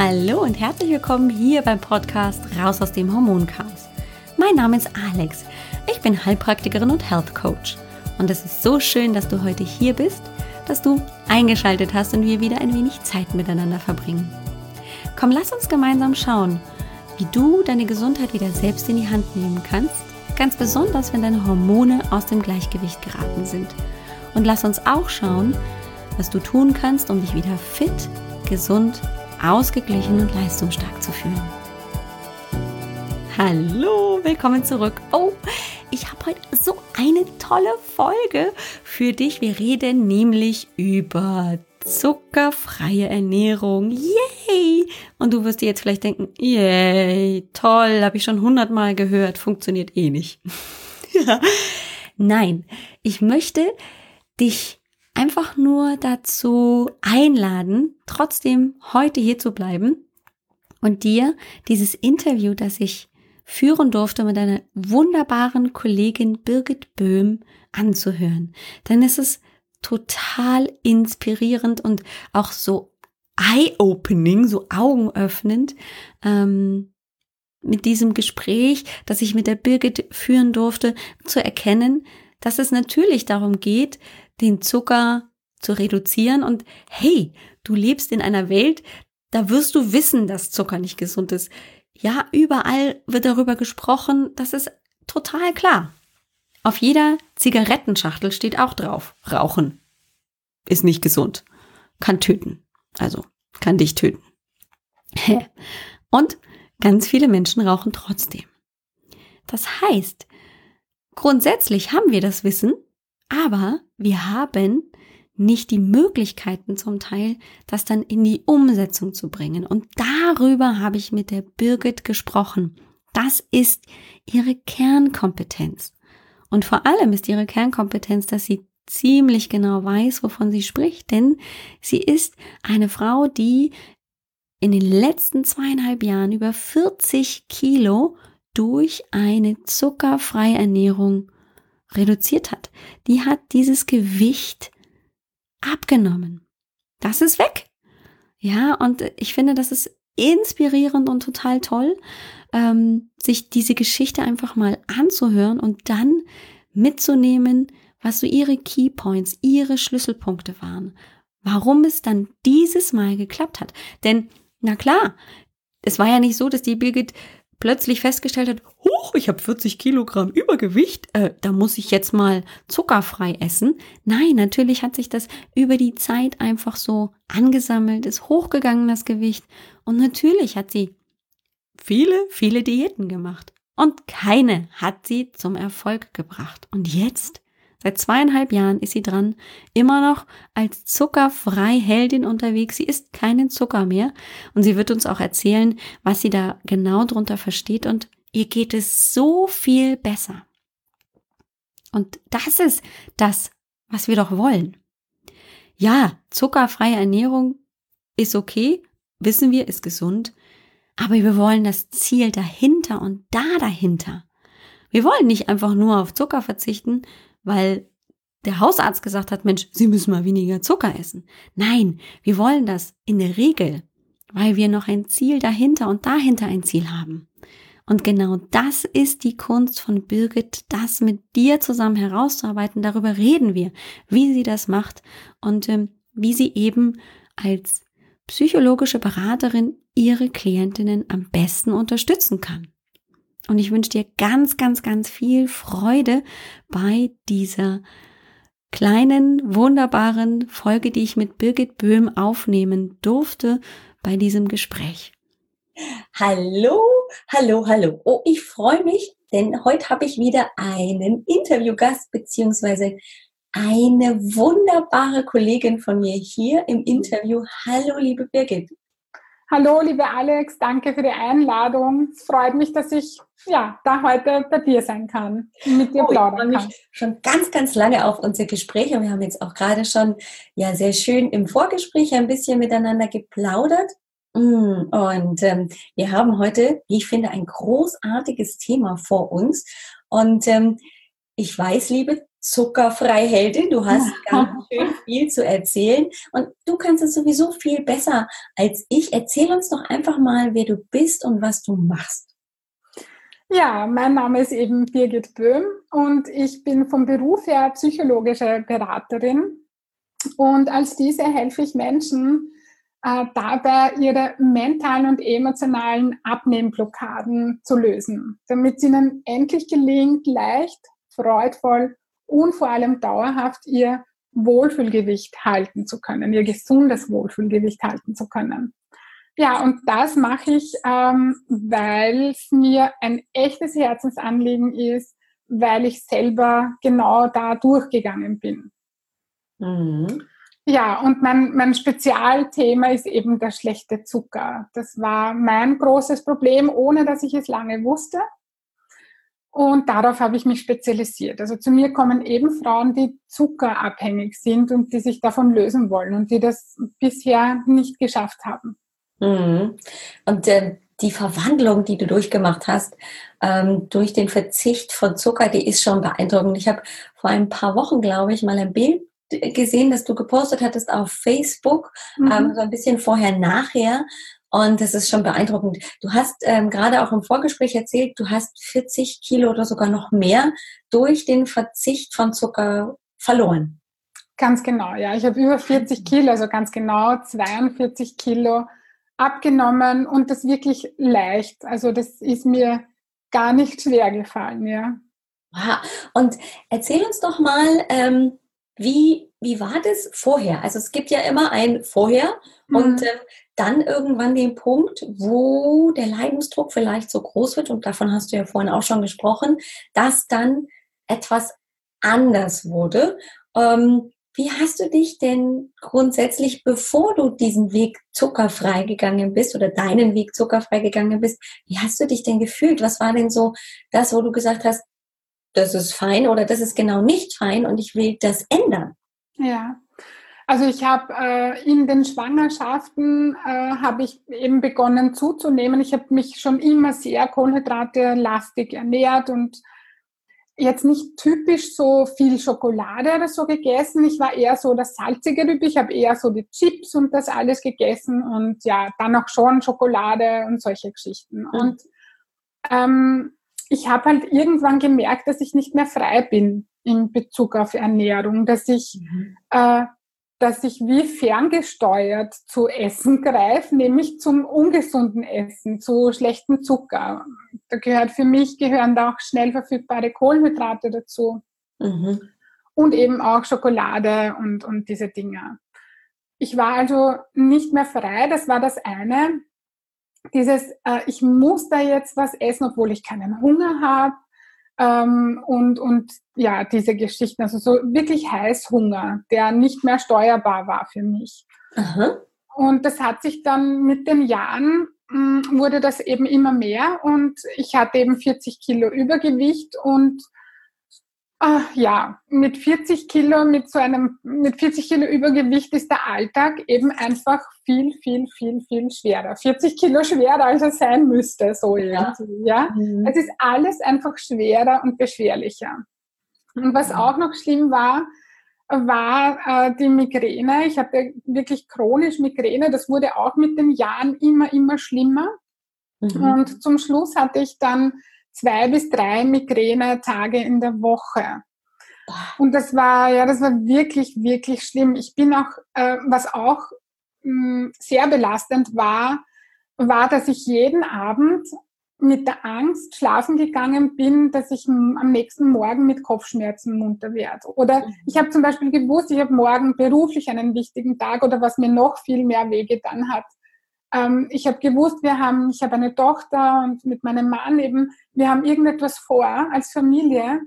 Hallo und herzlich willkommen hier beim Podcast Raus aus dem Hormonchaos. Mein Name ist Alex. Ich bin Heilpraktikerin und Health Coach. Und es ist so schön, dass du heute hier bist, dass du eingeschaltet hast und wir wieder ein wenig Zeit miteinander verbringen. Komm, lass uns gemeinsam schauen, wie du deine Gesundheit wieder selbst in die Hand nehmen kannst, ganz besonders wenn deine Hormone aus dem Gleichgewicht geraten sind. Und lass uns auch schauen, was du tun kannst, um dich wieder fit, gesund, ausgeglichen und leistungsstark zu fühlen. Hallo, willkommen zurück. Oh, ich habe heute so eine tolle Folge für dich. Wir reden nämlich über zuckerfreie Ernährung. Yay! Und du wirst dir jetzt vielleicht denken, yay, toll, habe ich schon hundertmal gehört, funktioniert eh nicht. Nein, ich möchte dich einfach nur dazu einladen, trotzdem heute hier zu bleiben und dir dieses Interview, das ich führen durfte mit einer wunderbaren Kollegin Birgit Böhm anzuhören. Denn es ist total inspirierend und auch so eye-opening, so augenöffnend ähm, mit diesem Gespräch, das ich mit der Birgit führen durfte, zu erkennen, dass es natürlich darum geht, den Zucker zu reduzieren und hey, du lebst in einer Welt, da wirst du wissen, dass Zucker nicht gesund ist. Ja, überall wird darüber gesprochen, das ist total klar. Auf jeder Zigarettenschachtel steht auch drauf, Rauchen ist nicht gesund, kann töten, also kann dich töten. Und ganz viele Menschen rauchen trotzdem. Das heißt, grundsätzlich haben wir das Wissen, aber wir haben nicht die Möglichkeiten zum Teil, das dann in die Umsetzung zu bringen. Und darüber habe ich mit der Birgit gesprochen. Das ist ihre Kernkompetenz. Und vor allem ist ihre Kernkompetenz, dass sie ziemlich genau weiß, wovon sie spricht, denn sie ist eine Frau, die in den letzten zweieinhalb Jahren über 40 Kilo durch eine zuckerfreie Ernährung reduziert hat. Die hat dieses Gewicht abgenommen. Das ist weg. Ja, und ich finde, das ist inspirierend und total toll, ähm, sich diese Geschichte einfach mal anzuhören und dann mitzunehmen, was so ihre Keypoints, ihre Schlüsselpunkte waren. Warum es dann dieses Mal geklappt hat. Denn, na klar, es war ja nicht so, dass die Birgit plötzlich festgestellt hat, huch, ich habe 40 Kilogramm Übergewicht, äh, da muss ich jetzt mal zuckerfrei essen. Nein, natürlich hat sich das über die Zeit einfach so angesammelt, ist hochgegangen das Gewicht und natürlich hat sie viele, viele Diäten gemacht und keine hat sie zum Erfolg gebracht. Und jetzt Seit zweieinhalb Jahren ist sie dran, immer noch als zuckerfrei Heldin unterwegs. Sie isst keinen Zucker mehr und sie wird uns auch erzählen, was sie da genau drunter versteht und ihr geht es so viel besser. Und das ist das, was wir doch wollen. Ja, zuckerfreie Ernährung ist okay, wissen wir, ist gesund, aber wir wollen das Ziel dahinter und da dahinter. Wir wollen nicht einfach nur auf Zucker verzichten, weil der Hausarzt gesagt hat, Mensch, Sie müssen mal weniger Zucker essen. Nein, wir wollen das in der Regel, weil wir noch ein Ziel dahinter und dahinter ein Ziel haben. Und genau das ist die Kunst von Birgit, das mit dir zusammen herauszuarbeiten. Darüber reden wir, wie sie das macht und ähm, wie sie eben als psychologische Beraterin ihre Klientinnen am besten unterstützen kann. Und ich wünsche dir ganz, ganz, ganz viel Freude bei dieser kleinen, wunderbaren Folge, die ich mit Birgit Böhm aufnehmen durfte bei diesem Gespräch. Hallo, hallo, hallo. Oh, ich freue mich, denn heute habe ich wieder einen Interviewgast beziehungsweise eine wunderbare Kollegin von mir hier im Interview. Hallo, liebe Birgit. Hallo, liebe Alex, danke für die Einladung. Es freut mich, dass ich ja da heute bei dir sein kann, mit dir oh, plaudern kann. Ich mich schon ganz, ganz lange auf unser Gespräch und wir haben jetzt auch gerade schon ja sehr schön im Vorgespräch ein bisschen miteinander geplaudert. Mm, und ähm, wir haben heute, wie ich finde, ein großartiges Thema vor uns. Und ähm, ich weiß, liebe Zuckerfreiheldin. Du hast ganz schön viel zu erzählen und du kannst es sowieso viel besser als ich. Erzähl uns doch einfach mal, wer du bist und was du machst. Ja, mein Name ist eben Birgit Böhm und ich bin vom Beruf her psychologische Beraterin. Und als diese helfe ich Menschen äh, dabei, ihre mentalen und emotionalen Abnehmblockaden zu lösen, damit es ihnen endlich gelingt, leicht, freudvoll und vor allem dauerhaft ihr Wohlfühlgewicht halten zu können, ihr gesundes Wohlfühlgewicht halten zu können. Ja, und das mache ich, ähm, weil es mir ein echtes Herzensanliegen ist, weil ich selber genau da durchgegangen bin. Mhm. Ja, und mein, mein Spezialthema ist eben der schlechte Zucker. Das war mein großes Problem, ohne dass ich es lange wusste. Und darauf habe ich mich spezialisiert. Also zu mir kommen eben Frauen, die zuckerabhängig sind und die sich davon lösen wollen und die das bisher nicht geschafft haben. Mhm. Und äh, die Verwandlung, die du durchgemacht hast, ähm, durch den Verzicht von Zucker, die ist schon beeindruckend. Ich habe vor ein paar Wochen, glaube ich, mal ein Bild gesehen, das du gepostet hattest auf Facebook, mhm. ähm, so ein bisschen vorher, nachher. Und das ist schon beeindruckend. Du hast ähm, gerade auch im Vorgespräch erzählt, du hast 40 Kilo oder sogar noch mehr durch den Verzicht von Zucker verloren. Ganz genau, ja. Ich habe über 40 Kilo, also ganz genau 42 Kilo abgenommen und das wirklich leicht. Also das ist mir gar nicht schwer gefallen, ja. Wow. Und erzähl uns doch mal, ähm, wie, wie war das vorher? Also es gibt ja immer ein Vorher mhm. und ähm, dann irgendwann den Punkt, wo der Leidensdruck vielleicht so groß wird, und davon hast du ja vorhin auch schon gesprochen, dass dann etwas anders wurde. Ähm, wie hast du dich denn grundsätzlich, bevor du diesen Weg zuckerfrei gegangen bist oder deinen Weg zuckerfrei gegangen bist, wie hast du dich denn gefühlt? Was war denn so das, wo du gesagt hast, das ist fein oder das ist genau nicht fein und ich will das ändern? Ja. Also ich habe äh, in den Schwangerschaften äh, habe ich eben begonnen zuzunehmen. Ich habe mich schon immer sehr Kohlenhydrate lastig ernährt und jetzt nicht typisch so viel Schokolade oder so gegessen. Ich war eher so das salzige Typ. Ich habe eher so die Chips und das alles gegessen und ja, dann auch schon Schokolade und solche Geschichten. Mhm. Und ähm, ich habe halt irgendwann gemerkt, dass ich nicht mehr frei bin in Bezug auf Ernährung, dass ich mhm. äh, dass ich wie ferngesteuert zu Essen greife, nämlich zum ungesunden Essen, zu schlechtem Zucker. Da gehört für mich gehören da auch schnell verfügbare Kohlenhydrate dazu. Mhm. Und eben auch Schokolade und, und diese Dinge. Ich war also nicht mehr frei, das war das eine. Dieses, äh, ich muss da jetzt was essen, obwohl ich keinen Hunger habe ähm, und, und ja, diese Geschichten, also so wirklich Heißhunger, der nicht mehr steuerbar war für mich. Aha. Und das hat sich dann mit den Jahren, mh, hm, wurde das eben immer mehr und ich hatte eben 40 Kilo Übergewicht und Ach, ja, mit 40 Kilo, mit so einem, mit 40 Kilo Übergewicht ist der Alltag eben einfach viel, viel, viel, viel schwerer. 40 Kilo schwerer, als er sein müsste, so ja. ja? Mhm. Es ist alles einfach schwerer und beschwerlicher. Und was auch noch schlimm war, war äh, die Migräne. Ich hatte wirklich chronisch Migräne. Das wurde auch mit den Jahren immer, immer schlimmer. Mhm. Und zum Schluss hatte ich dann zwei bis drei Migräne-Tage in der Woche. Und das war, ja, das war wirklich, wirklich schlimm. Ich bin auch, äh, was auch mh, hm, sehr belastend war, war, dass ich jeden Abend mit der Angst schlafen gegangen bin, dass ich am nächsten Morgen mit Kopfschmerzen munter werde. Oder mhm. ich habe zum Beispiel gewusst, ich habe morgen beruflich einen wichtigen Tag oder was mir noch viel mehr wehgetan hat, ähm, ich habe gewusst, wir haben, ich habe eine Tochter und mit meinem Mann eben, wir haben irgendetwas vor als Familie.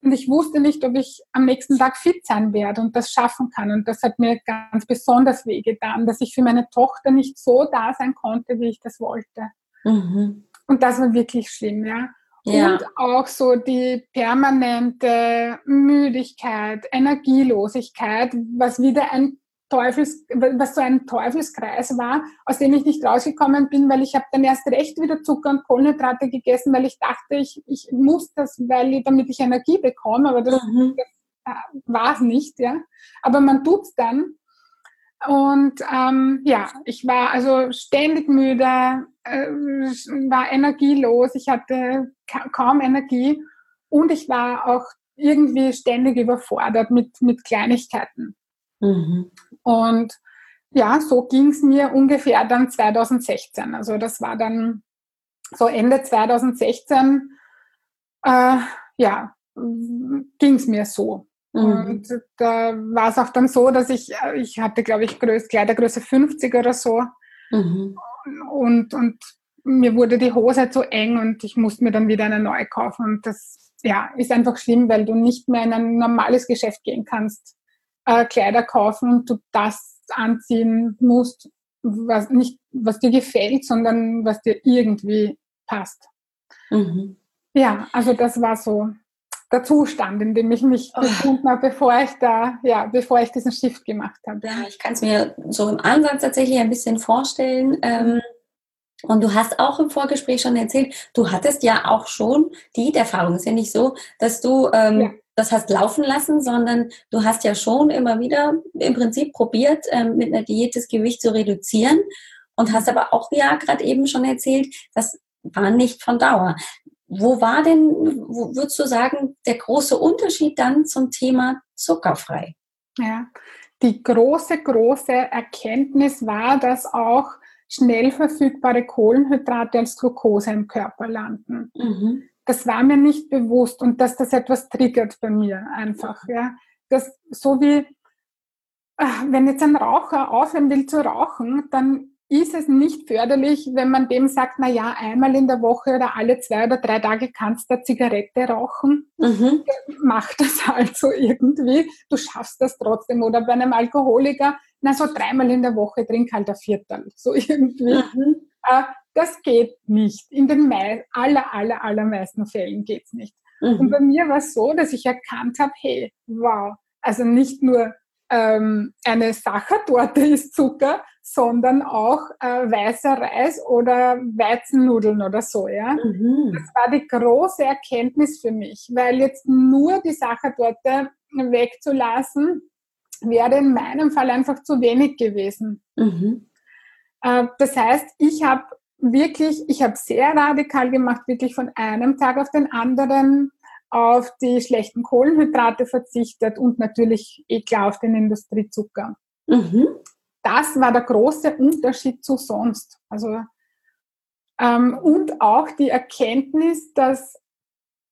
Und ich wusste nicht, ob ich am nächsten Tag fit sein werde und das schaffen kann. Und das hat mir ganz besonders wehgetan, dass ich für meine Tochter nicht so da sein konnte, wie ich das wollte. Mhm. Und das war wirklich schlimm, ja. Ja. Und auch so die permanente Müdigkeit, Energielosigkeit, was wieder ein Teufels, was so ein Teufelskreis war, aus dem ich nicht rausgekommen bin, weil ich habe dann erst recht wieder Zucker und Kohlenhydrate gegessen, weil ich dachte, ich, ich muss das, weil damit ich Energie bekomme, aber das, mhm. das äh, war es nicht, ja. Aber man tut es dann. Und ähm, ja, ich war also ständig müde, äh, war energielos, ich hatte ka kaum Energie und ich war auch irgendwie ständig überfordert mit, mit Kleinigkeiten. Mhm. Und ja, so ging es mir ungefähr dann 2016. Also das war dann so Ende 2016, äh, ja, ging es mir so. Mhm. Und da war es auch dann so, dass ich, äh, ich hatte, glaube ich, Größ, Kleidergröße 50 oder so. Mhm. Und, und mir wurde die Hose zu eng und ich musste mir dann wieder eine neue kaufen. Und das ja, ist einfach schlimm, weil du nicht mehr in ein normales Geschäft gehen kannst, äh, Kleider kaufen und du das anziehen musst, was nicht, was dir gefällt, sondern was dir irgendwie passt. Mhm. Ja, also das war so der Zustand, in dem ich mich oh. befunden habe, bevor ich da, ja, bevor ich diesen Shift gemacht habe. Ja, ich kann es mir so im Ansatz tatsächlich ein bisschen vorstellen. Ähm, und du hast auch im Vorgespräch schon erzählt, du hattest ja auch schon Diäterfahrung. Es ist ja nicht so, dass du ähm, ja. Das hast laufen lassen, sondern du hast ja schon immer wieder im Prinzip probiert, ähm, mit einer Diät das Gewicht zu reduzieren und hast aber auch ja gerade eben schon erzählt, das war nicht von Dauer. Wo war denn, wo würdest du sagen, der große Unterschied dann zum Thema zuckerfrei? Ja, die große, große Erkenntnis war, dass auch schnell verfügbare Kohlenhydrate als Glucose im Körper landen. Mhm. Das war mir nicht bewusst und dass das etwas triggert bei mir einfach. Ja. Das, so wie, ah, wenn jetzt ein Raucher aufhören will zu rauchen, dann ist es nicht förderlich, wenn man dem sagt, na ja, einmal in der Woche oder alle zwei oder drei Tage kannst du eine Zigarette rauchen. Mhm. Mach das halt so irgendwie. Du schaffst das trotzdem. Oder bei einem Alkoholiker, na so dreimal in der Woche trink halt ein Viertel. So irgendwie. Mhm. Das geht nicht. In den aller, aller, allermeisten Fällen geht's nicht. Mhm. Und bei mir war es so, dass ich erkannt habe, hey, wow, also nicht nur ähm, eine Sachertorte ist Zucker, sondern auch äh, weißer Reis oder Weizennudeln oder so. Ja? Mhm. Das war die große Erkenntnis für mich, weil jetzt nur die Sachertorte wegzulassen, wäre in meinem Fall einfach zu wenig gewesen. Mhm. Äh, das heißt, ich habe wirklich, ich habe sehr radikal gemacht, wirklich von einem Tag auf den anderen auf die schlechten Kohlenhydrate verzichtet und natürlich eh klar auf den Industriezucker. Mhm. Das war der große Unterschied zu sonst. Also, ähm, und auch die Erkenntnis, dass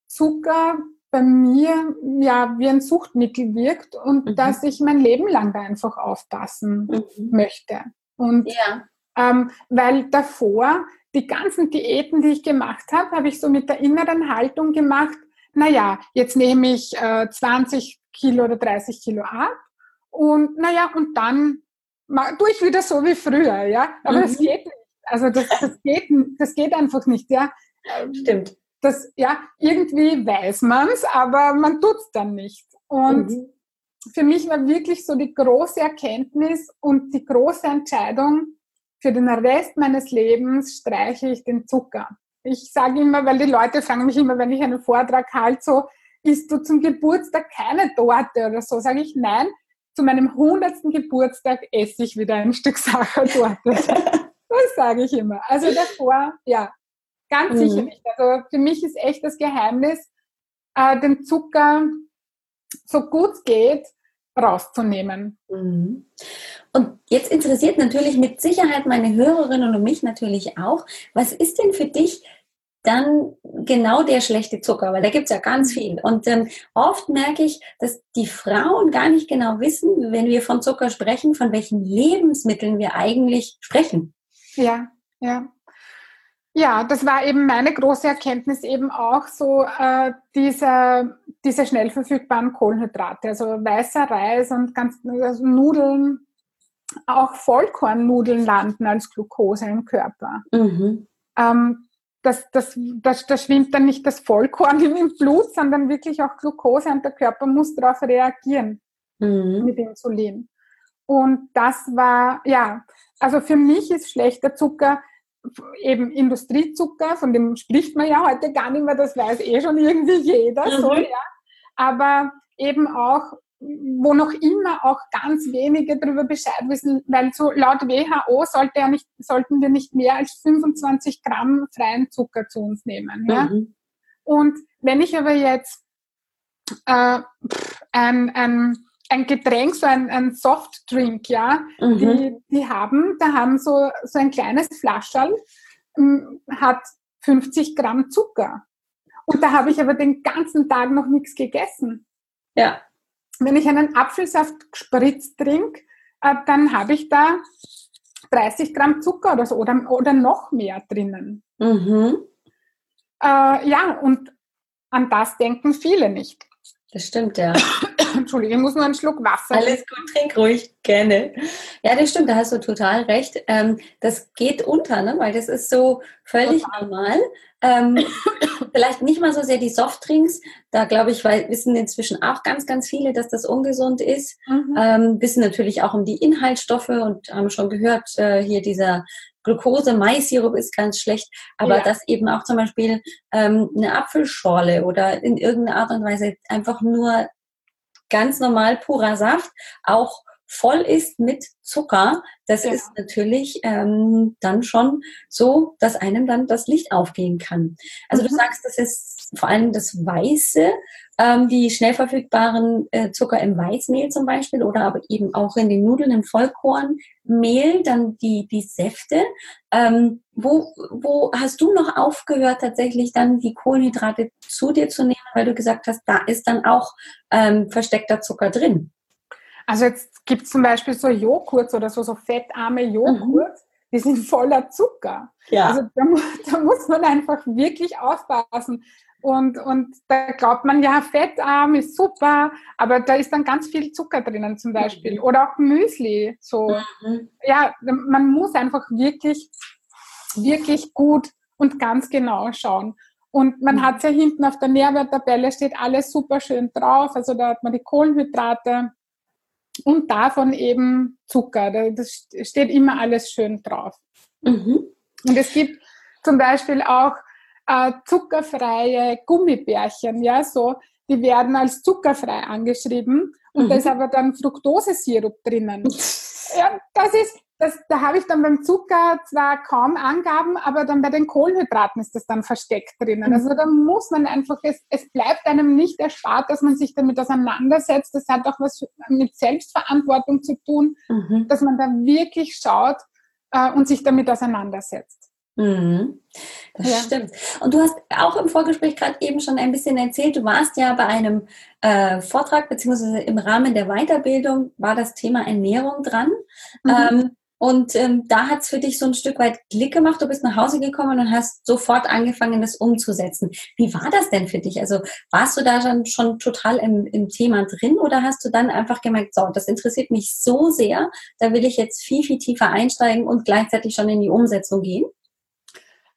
Zucker bei mir ja wie ein Suchtmittel wirkt und mhm. dass ich mein Leben lang da einfach aufpassen mhm. möchte. Und ja. Ähm, weil davor die ganzen Diäten, die ich gemacht habe, habe ich so mit der inneren Haltung gemacht, naja, jetzt nehme ich äh, 20 Kilo oder 30 Kilo ab und naja, und dann tue ich wieder so wie früher, ja. Aber mhm. das geht nicht. Also das, das, geht, das geht einfach nicht, ja. Stimmt. Das, ja, irgendwie weiß man es, aber man tut es dann nicht. Und mhm. für mich war wirklich so die große Erkenntnis und die große Entscheidung, für den Rest meines Lebens streiche ich den Zucker. Ich sage immer, weil die Leute fragen mich immer, wenn ich einen Vortrag halte, so, isst du zum Geburtstag keine Torte oder so? Sage ich, nein, zu meinem hundertsten Geburtstag esse ich wieder ein Stück Sachertorte. das sage ich immer. Also davor, ja, ganz mhm. sicher nicht. Also für mich ist echt das Geheimnis, äh, den Zucker so gut geht rauszunehmen. Mhm. Und jetzt interessiert natürlich mit Sicherheit meine Hörerinnen und mich natürlich auch, was ist denn für dich dann genau der schlechte Zucker, weil da gibt es ja ganz viel. Und ähm, oft merke ich, dass die Frauen gar nicht genau wissen, wenn wir von Zucker sprechen, von welchen Lebensmitteln wir eigentlich sprechen. Ja, ja. Ja, das war eben meine große Erkenntnis eben auch so äh, diese, diese schnell verfügbaren Kohlenhydrate, also weißer Reis und ganz also Nudeln, auch Vollkornnudeln landen als Glucose im Körper. Mhm. Ähm, das, das, das, das schwimmt dann nicht das Vollkorn im Blut, sondern wirklich auch Glucose und der Körper muss darauf reagieren mhm. mit Insulin. Und das war, ja, also für mich ist schlechter Zucker eben Industriezucker, von dem spricht man ja heute gar nicht mehr, das weiß eh schon irgendwie jeder, mhm. so, ja. Aber eben auch wo noch immer auch ganz wenige darüber Bescheid wissen, weil so laut WHO sollte ja nicht, sollten wir nicht mehr als 25 Gramm freien Zucker zu uns nehmen. Ja? Mhm. Und wenn ich aber jetzt äh, ein, ein, ein Getränk, so ein, ein Softdrink, ja, mhm. die, die haben, da haben so, so ein kleines Flascherl, hm, hat 50 Gramm Zucker. Und da habe ich aber den ganzen Tag noch nichts gegessen. Ja wenn ich einen Apfelsaft gespritzt trinke, äh, dann habe ich da 30 Gramm Zucker oder so oder, oder noch mehr drinnen. Mhm. Äh, ja, und an das denken viele nicht. Das stimmt, ja. Entschuldigung, ich muss nur einen Schluck Wasser. Alles gut, trink ruhig, gerne. Ja, das stimmt, da hast du total recht. Ähm, das geht unter, ne? weil das ist so völlig total. normal. Ähm, vielleicht nicht mal so sehr die Softdrinks. Da glaube ich, weil wissen inzwischen auch ganz, ganz viele, dass das ungesund ist. Mhm. Ähm, wissen natürlich auch um die Inhaltsstoffe und haben schon gehört, äh, hier dieser Glucose, Maissirup ist ganz schlecht, aber ja. dass eben auch zum Beispiel ähm, eine Apfelschorle oder in irgendeiner Art und Weise einfach nur ganz normal purer Saft auch voll ist mit Zucker, das ja. ist natürlich ähm, dann schon so, dass einem dann das Licht aufgehen kann. Also mhm. du sagst, das ist vor allem das Weiße, ähm, die schnell verfügbaren äh, Zucker im Weißmehl zum Beispiel oder aber eben auch in den Nudeln im Vollkornmehl, dann die, die Säfte. Ähm, wo, wo hast du noch aufgehört, tatsächlich dann die Kohlenhydrate zu dir zu nehmen, weil du gesagt hast, da ist dann auch ähm, versteckter Zucker drin? Also jetzt gibt es zum Beispiel so Joghurt oder so, so fettarme Joghurt, mhm. die sind voller Zucker. Ja. Also da, da, muss man einfach wirklich aufpassen. Und, und da glaubt man, ja, fettarm ist super, aber da ist dann ganz viel Zucker drinnen zum Beispiel. Mhm. Oder auch Müsli. So. Mhm. Ja, man muss einfach wirklich, wirklich gut und ganz genau schauen. Und man mhm. hat ja hinten auf der Nährwerttabelle steht alles super schön drauf. Also da hat man die Kohlenhydrate, und davon eben Zucker. Das steht immer alles schön drauf. Mhm. Und es gibt zum Beispiel auch äh, zuckerfreie Gummibärchen, ja, so, die werden als zuckerfrei angeschrieben und mhm. da ist aber dann Fructosesirup drinnen. ja, das ist, das, da habe ich dann beim Zucker zwar kaum Angaben, aber dann bei den Kohlenhydraten ist das dann versteckt drinnen. Also da muss man einfach, es, es bleibt einem nicht erspart, dass man sich damit auseinandersetzt. Das hat auch was mit Selbstverantwortung zu tun, mhm. dass man da wirklich schaut äh, und sich damit auseinandersetzt. Mhm. Das ja. stimmt. Und du hast auch im Vorgespräch gerade eben schon ein bisschen erzählt, du warst ja bei einem äh, Vortrag, beziehungsweise im Rahmen der Weiterbildung war das Thema Ernährung dran. Mhm. Ähm, und ähm, da hat es für dich so ein Stück weit Klick gemacht. Du bist nach Hause gekommen und hast sofort angefangen, das umzusetzen. Wie war das denn für dich? Also warst du da dann schon total im, im Thema drin oder hast du dann einfach gemerkt, so, das interessiert mich so sehr, da will ich jetzt viel, viel tiefer einsteigen und gleichzeitig schon in die Umsetzung gehen?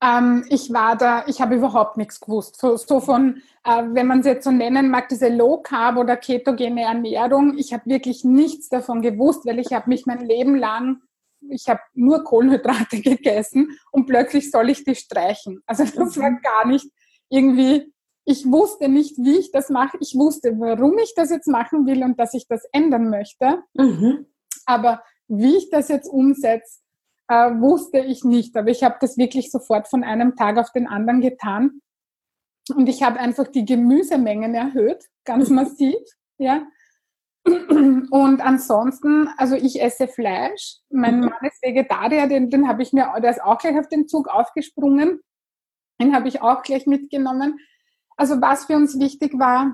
Ähm, ich war da, ich habe überhaupt nichts gewusst. So, so von, äh, wenn man es jetzt so nennen mag, diese Low Carb oder ketogene Ernährung. Ich habe wirklich nichts davon gewusst, weil ich habe mich mein Leben lang ich habe nur Kohlenhydrate gegessen und plötzlich soll ich die streichen. Also das war mhm. gar nicht irgendwie, ich wusste nicht, wie ich das mache. Ich wusste, warum ich das jetzt machen will und dass ich das ändern möchte. Mhm. Aber wie ich das jetzt umsetze, äh, wusste ich nicht. Aber ich habe das wirklich sofort von einem Tag auf den anderen getan. Und ich habe einfach die Gemüsemengen erhöht, ganz massiv. Ja, und ansonsten, also ich esse Fleisch. Mein mhm. Mann ist Vegetarier, den, den habe ich mir, der ist auch gleich auf den Zug aufgesprungen. Den habe ich auch gleich mitgenommen. Also was für uns wichtig war,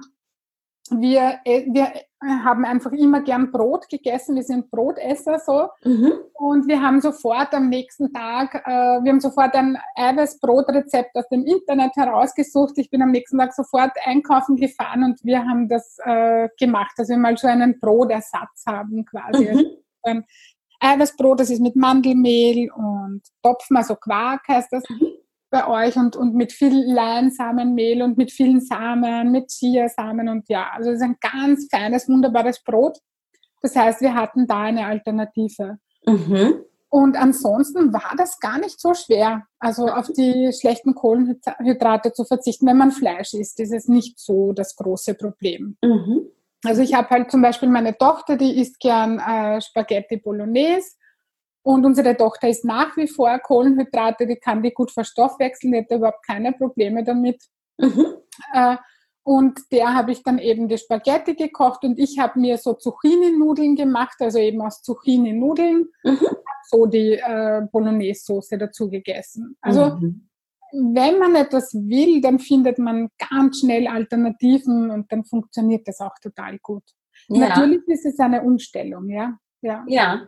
wir, äh, wir haben einfach immer gern Brot gegessen. Wir sind Brotesser so. Mhm. Und wir haben sofort am nächsten Tag, äh, wir haben sofort ein Eiweißbrotrezept aus dem Internet herausgesucht. Ich bin am nächsten Tag sofort einkaufen gefahren und wir haben das äh, gemacht, dass wir mal so einen Brotersatz haben quasi. Mhm. Also Eiweißbrot, das ist mit Mandelmehl und Topfen, also Quark heißt das. Mhm bei euch und, und mit viel Leinsamenmehl und mit vielen Samen, mit Chiasamen und ja, also es ist ein ganz feines, wunderbares Brot. Das heißt, wir hatten da eine Alternative. Mhm. Und ansonsten war das gar nicht so schwer, also auf die schlechten Kohlenhydrate zu verzichten. Wenn man Fleisch isst, ist es nicht so das große Problem. Mhm. Also ich habe halt zum Beispiel meine Tochter, die isst gern äh, Spaghetti Bolognese und unsere Tochter isst nach wie vor Kohlenhydrate, die kann die gut verstoffwechseln, die hat überhaupt keine Probleme damit. Mhm. Äh, und der habe ich dann eben die Spaghetti gekocht und ich habe mir so Zucchini-Nudeln gemacht, also eben aus Zucchini-Nudeln, mhm. so die äh, Bolognese-Soße dazu gegessen. Also mhm. wenn man etwas will, dann findet man ganz schnell Alternativen und dann funktioniert das auch total gut. Ja. Natürlich ist es eine Umstellung, ja. Ja. ja.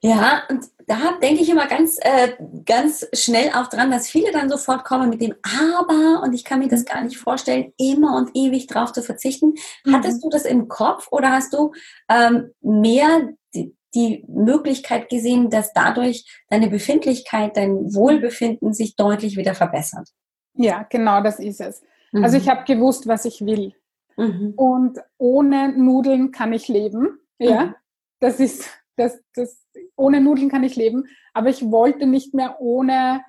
Ja, und da denke ich immer ganz, äh, ganz schnell auch dran, dass viele dann sofort kommen mit dem Aber und ich kann mir das gar nicht vorstellen, immer und ewig drauf zu verzichten. Mhm. Hattest du das im Kopf oder hast du ähm, mehr die, die Möglichkeit gesehen, dass dadurch deine Befindlichkeit, dein Wohlbefinden sich deutlich wieder verbessert? Ja, genau das ist es. Mhm. Also ich habe gewusst, was ich will. Mhm. Und ohne Nudeln kann ich leben. Ja, mhm. das ist das, das, ohne Nudeln kann ich leben, aber ich wollte nicht mehr ohne,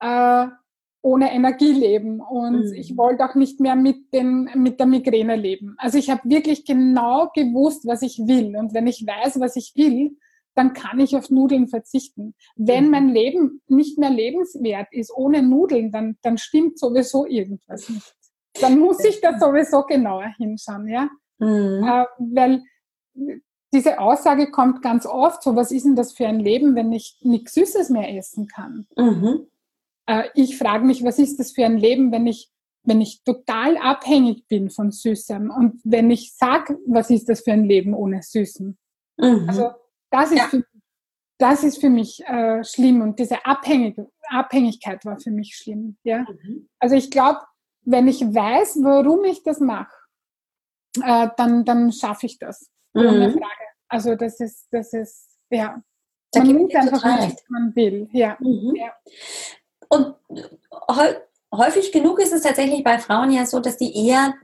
äh, ohne Energie leben und mhm. ich wollte auch nicht mehr mit, den, mit der Migräne leben. Also ich habe wirklich genau gewusst, was ich will und wenn ich weiß, was ich will, dann kann ich auf Nudeln verzichten. Wenn mhm. mein Leben nicht mehr lebenswert ist ohne Nudeln, dann, dann stimmt sowieso irgendwas nicht. Dann muss ich da sowieso genauer hinschauen, ja. Mhm. Äh, weil diese Aussage kommt ganz oft, so was ist denn das für ein Leben, wenn ich nichts Süßes mehr essen kann? Mhm. Äh, ich frage mich, was ist das für ein Leben, wenn ich, wenn ich total abhängig bin von Süßem und wenn ich sage, was ist das für ein Leben ohne Süßen? Mhm. Also das ist, ja. für, das ist für mich äh, schlimm und diese Abhängig Abhängigkeit war für mich schlimm. Ja? Mhm. Also ich glaube, wenn ich weiß, warum ich das mache, äh, dann, dann schaffe ich das. Ohne mhm. Frage. Also das ist, das ist, ja. Da man nimmt einfach was man will. Ja. Mhm. ja. Und häufig genug ist es tatsächlich bei Frauen ja so, dass die eher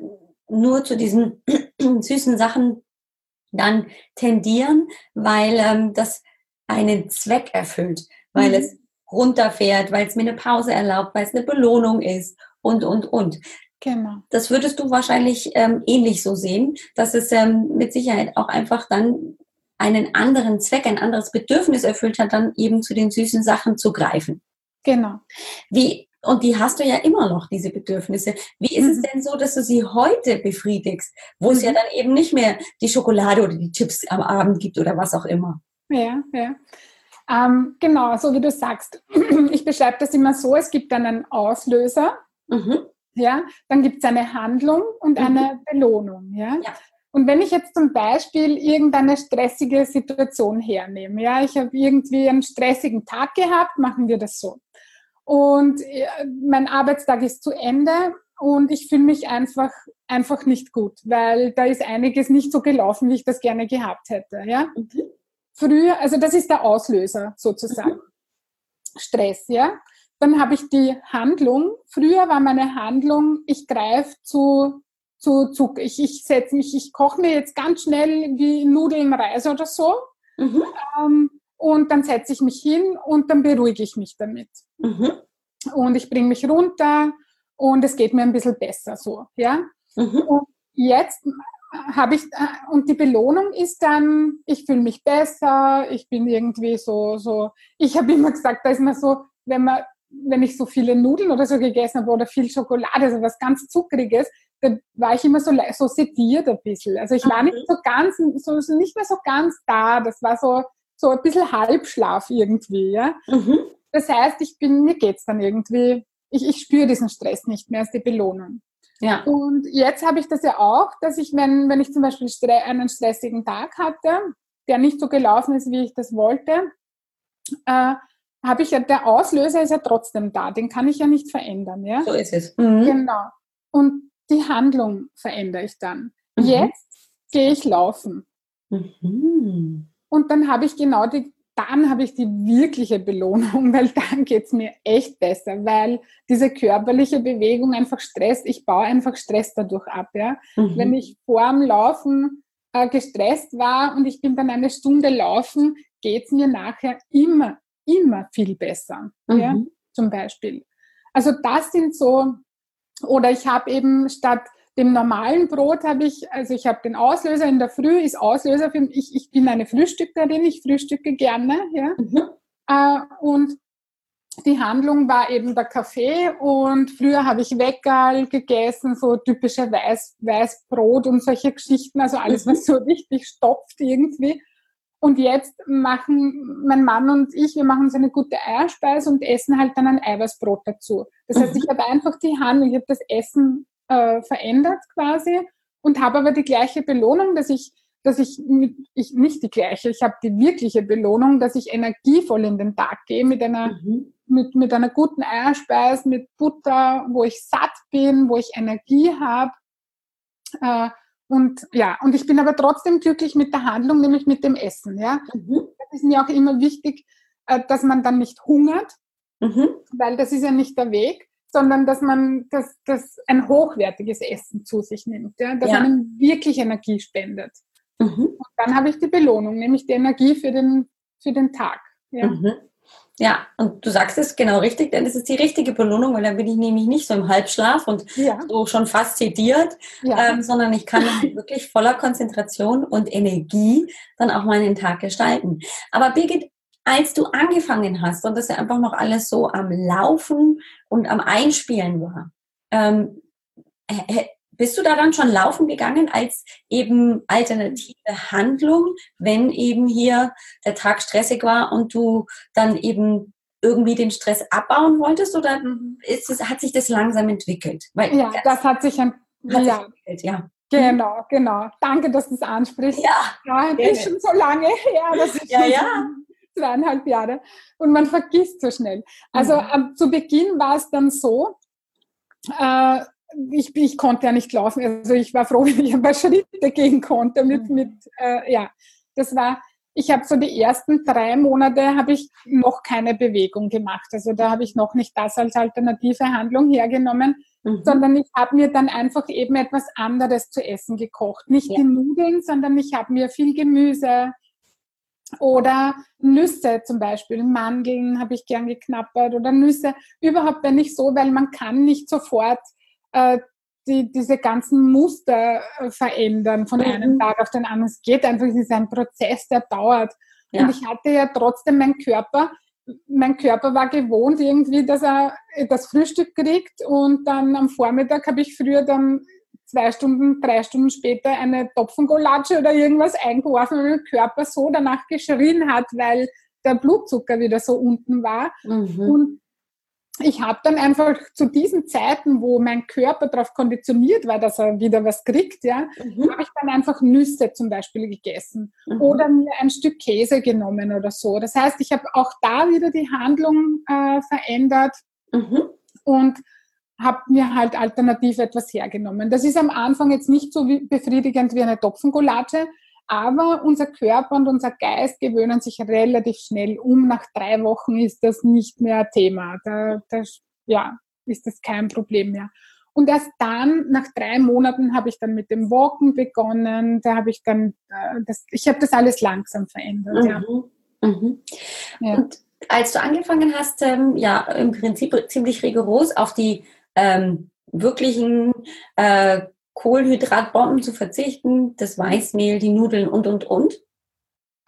nur zu diesen süßen Sachen dann tendieren, weil ähm, das einen Zweck erfüllt, weil mhm. es runterfährt, weil es mir eine Pause erlaubt, weil es eine Belohnung ist und, und, und. Genau. Das würdest du wahrscheinlich ähm, ähnlich so sehen, dass es ähm, mit Sicherheit auch einfach dann einen anderen Zweck, ein anderes Bedürfnis erfüllt hat, dann eben zu den süßen Sachen zu greifen. Genau. Wie, und die hast du ja immer noch, diese Bedürfnisse. Wie ist mhm. es denn so, dass du sie heute befriedigst, wo mhm. es ja mhm. dann eben nicht mehr die Schokolade oder die Chips am Abend gibt oder was auch immer? Ja, ja. Ähm, genau, so wie du sagst. Ich beschreibe das immer so, es gibt dann einen Auslöser. Mhm ja, dann gibt es eine Handlung und mhm. eine Belohnung, ja? ja. Und wenn ich jetzt zum Beispiel irgendeine stressige Situation hernehme, ja, ich habe irgendwie einen stressigen Tag gehabt, machen wir das so. Und äh, mein Arbeitstag ist zu Ende und ich fühle mich einfach, einfach nicht gut, weil da ist einiges nicht so gelaufen, wie ich das gerne gehabt hätte, ja. Mhm. Früher, also das ist der Auslöser sozusagen. Mhm. Stress, ja dann habe ich die Handlung. Früher war meine Handlung, ich greife zu, zu Zucker. Ich, ich setze mich, ich koche mir jetzt ganz schnell wie Nudeln, Reis oder so. Mhm. Ähm, und dann setze ich mich hin und dann beruhige ich mich damit. Mhm. Und ich bringe mich runter und es geht mir ein bisschen besser so. Ja? Mhm. Und jetzt habe ich, äh, und die Belohnung ist dann, ich fühle mich besser, ich bin irgendwie so, so, ich habe immer gesagt, da ist man so, wenn man wenn ich so viele Nudeln oder so gegessen habe oder viel Schokolade, also was ganz Zuckriges, dann war ich immer so, so sediert ein bisschen. Also ich war nicht so ganz, so, nicht mehr so ganz da. Das war so, so ein bisschen Halbschlaf irgendwie, ja. Mhm. Das heißt, ich bin, mir geht's dann irgendwie, ich, ich spüre diesen Stress nicht mehr als die Belohnung. Ja. Und jetzt habe ich das ja auch, dass ich, wenn, wenn ich zum Beispiel einen stressigen Tag hatte, der nicht so gelaufen ist, wie ich das wollte, äh, habe ich ja, der Auslöser ist ja trotzdem da, den kann ich ja nicht verändern, ja? So ist es. Mhm. Genau. Und die Handlung verändere ich dann. Mhm. Jetzt gehe ich laufen. Mhm. Und dann habe ich genau die, dann habe ich die wirkliche Belohnung, weil dann geht es mir echt besser, weil diese körperliche Bewegung einfach stresst. Ich baue einfach Stress dadurch ab. Ja? Mhm. Wenn ich vor dem Laufen äh, gestresst war und ich bin dann eine Stunde laufen, geht es mir nachher immer immer viel besser, mhm. ja, zum Beispiel. Also das sind so, oder ich habe eben statt dem normalen Brot habe ich, also ich habe den Auslöser in der Früh, ist Auslöser für mich, ich bin eine Frühstückerin, ich frühstücke gerne, ja. Mhm. Äh, und die Handlung war eben der Kaffee und früher habe ich Weckerl gegessen, so typische Weiß, Weißbrot und solche Geschichten, also alles, was so richtig stopft irgendwie. Und jetzt machen mein Mann und ich, wir machen so eine gute Eierspeise und essen halt dann ein Eiweißbrot dazu. Das heißt, ich mhm. habe einfach die Handlung, ich habe das Essen äh, verändert quasi und habe aber die gleiche Belohnung, dass ich dass ich, ich nicht die gleiche, ich habe die wirkliche Belohnung, dass ich energievoll in den Tag gehe mit einer, mhm. mit, mit einer guten Eierspeise, mit Butter, wo ich satt bin, wo ich Energie habe. Äh, und ja, und ich bin aber trotzdem glücklich mit der Handlung, nämlich mit dem Essen. Ja, mhm. das ist mir auch immer wichtig, äh, dass man dann nicht hungert, mhm. weil das ist ja nicht der Weg, sondern dass man das, das ein hochwertiges Essen zu sich nimmt, ja, das ja. einem wirklich Energie spendet. Mhm. Und dann habe ich die Belohnung, nämlich die Energie für den, für den Tag. Ja. Mhm. Ja, und du sagst es genau richtig, denn es ist die richtige Belohnung, weil dann bin ich nämlich nicht so im Halbschlaf und ja. so schon fast zitiert, ja. ähm, sondern ich kann wirklich voller Konzentration und Energie dann auch meinen Tag gestalten. Aber Birgit, als du angefangen hast und das ja einfach noch alles so am Laufen und am Einspielen war, ähm, bist du da dann schon laufen gegangen als eben alternative Handlung, wenn eben hier der Tag stressig war und du dann eben irgendwie den Stress abbauen wolltest oder ist es, hat sich das langsam entwickelt? Weil, ja, das hat sich, ein, hat ja. Sich entwickelt, ja. Genau, genau. Danke, dass du es ansprichst. Ja, ja das ist schon so lange her. Das ist ja, ja. zweieinhalb Jahre. Und man vergisst so schnell. Also mhm. ähm, zu Beginn war es dann so, äh, ich, ich konnte ja nicht laufen. Also ich war froh, wenn ich ein paar Schritte gehen konnte. Mit, mhm. mit, äh, ja, das war, ich habe so die ersten drei Monate habe ich noch keine Bewegung gemacht. Also da habe ich noch nicht das als alternative Handlung hergenommen, mhm. sondern ich habe mir dann einfach eben etwas anderes zu essen gekocht. Nicht ja. die Nudeln, sondern ich habe mir viel Gemüse oder Nüsse zum Beispiel, Mandeln habe ich gern geknappert oder Nüsse. Überhaupt wenn nicht so, weil man kann nicht sofort äh, die, diese ganzen Muster äh, verändern von mhm. einem Tag auf den anderen. Es geht einfach, es ist ein Prozess, der dauert. Ja. Und ich hatte ja trotzdem meinen Körper, mein Körper war gewohnt irgendwie, dass er das Frühstück kriegt und dann am Vormittag habe ich früher dann zwei Stunden, drei Stunden später eine Topfengolatsche oder irgendwas eingeworfen, weil mein Körper so danach geschrien hat, weil der Blutzucker wieder so unten war. Mhm. Und ich habe dann einfach zu diesen Zeiten, wo mein Körper darauf konditioniert war, dass er wieder was kriegt, ja, mhm. habe ich dann einfach Nüsse zum Beispiel gegessen mhm. oder mir ein Stück Käse genommen oder so. Das heißt, ich habe auch da wieder die Handlung äh, verändert mhm. und habe mir halt alternativ etwas hergenommen. Das ist am Anfang jetzt nicht so befriedigend wie eine Topfengulatsche, aber unser Körper und unser Geist gewöhnen sich relativ schnell um. Nach drei Wochen ist das nicht mehr Thema. Da, da ja, ist das kein Problem mehr. Und erst dann, nach drei Monaten, habe ich dann mit dem Walken begonnen. Da habe ich dann, äh, das, ich habe das alles langsam verändert. Mhm. Ja. Mhm. Ja. Und als du angefangen hast, ähm, ja, im Prinzip ziemlich rigoros auf die ähm, wirklichen äh, Kohlenhydratbomben zu verzichten, das Weißmehl, die Nudeln und, und, und.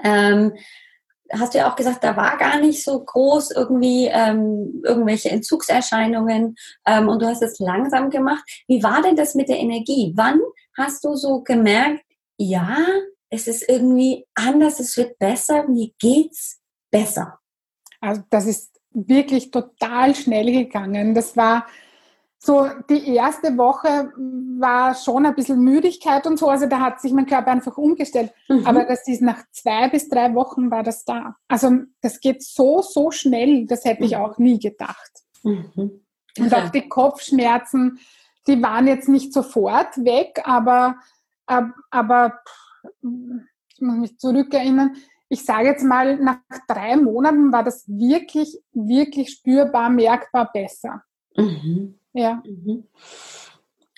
Ähm, hast du ja auch gesagt, da war gar nicht so groß irgendwie ähm, irgendwelche Entzugserscheinungen ähm, und du hast es langsam gemacht. Wie war denn das mit der Energie? Wann hast du so gemerkt, ja, es ist irgendwie anders, es wird besser, mir geht's besser? Also das ist wirklich total schnell gegangen. Das war so die erste Woche war schon ein bisschen Müdigkeit und so, also da hat sich mein Körper einfach umgestellt. Mhm. Aber das ist nach zwei bis drei Wochen war das da. Also das geht so, so schnell, das hätte ich mhm. auch nie gedacht. Mhm. Und auch die Kopfschmerzen, die waren jetzt nicht sofort weg, aber, aber ich muss mich zurückerinnern, ich sage jetzt mal, nach drei Monaten war das wirklich, wirklich spürbar, merkbar besser. Mhm. Ja. Mhm.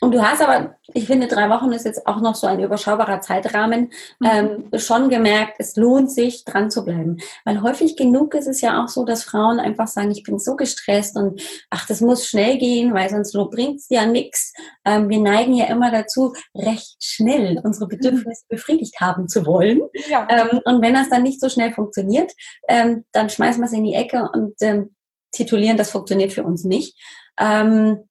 Und du hast aber, ich finde, drei Wochen ist jetzt auch noch so ein überschaubarer Zeitrahmen, mhm. ähm, schon gemerkt, es lohnt sich, dran zu bleiben. Weil häufig genug ist es ja auch so, dass Frauen einfach sagen, ich bin so gestresst und ach, das muss schnell gehen, weil sonst bringt es ja nichts. Ähm, wir neigen ja immer dazu, recht schnell unsere Bedürfnisse mhm. befriedigt haben zu wollen. Ja. Ähm, und wenn das dann nicht so schnell funktioniert, ähm, dann schmeißen wir es in die Ecke und ähm, titulieren, das funktioniert für uns nicht. Ähm,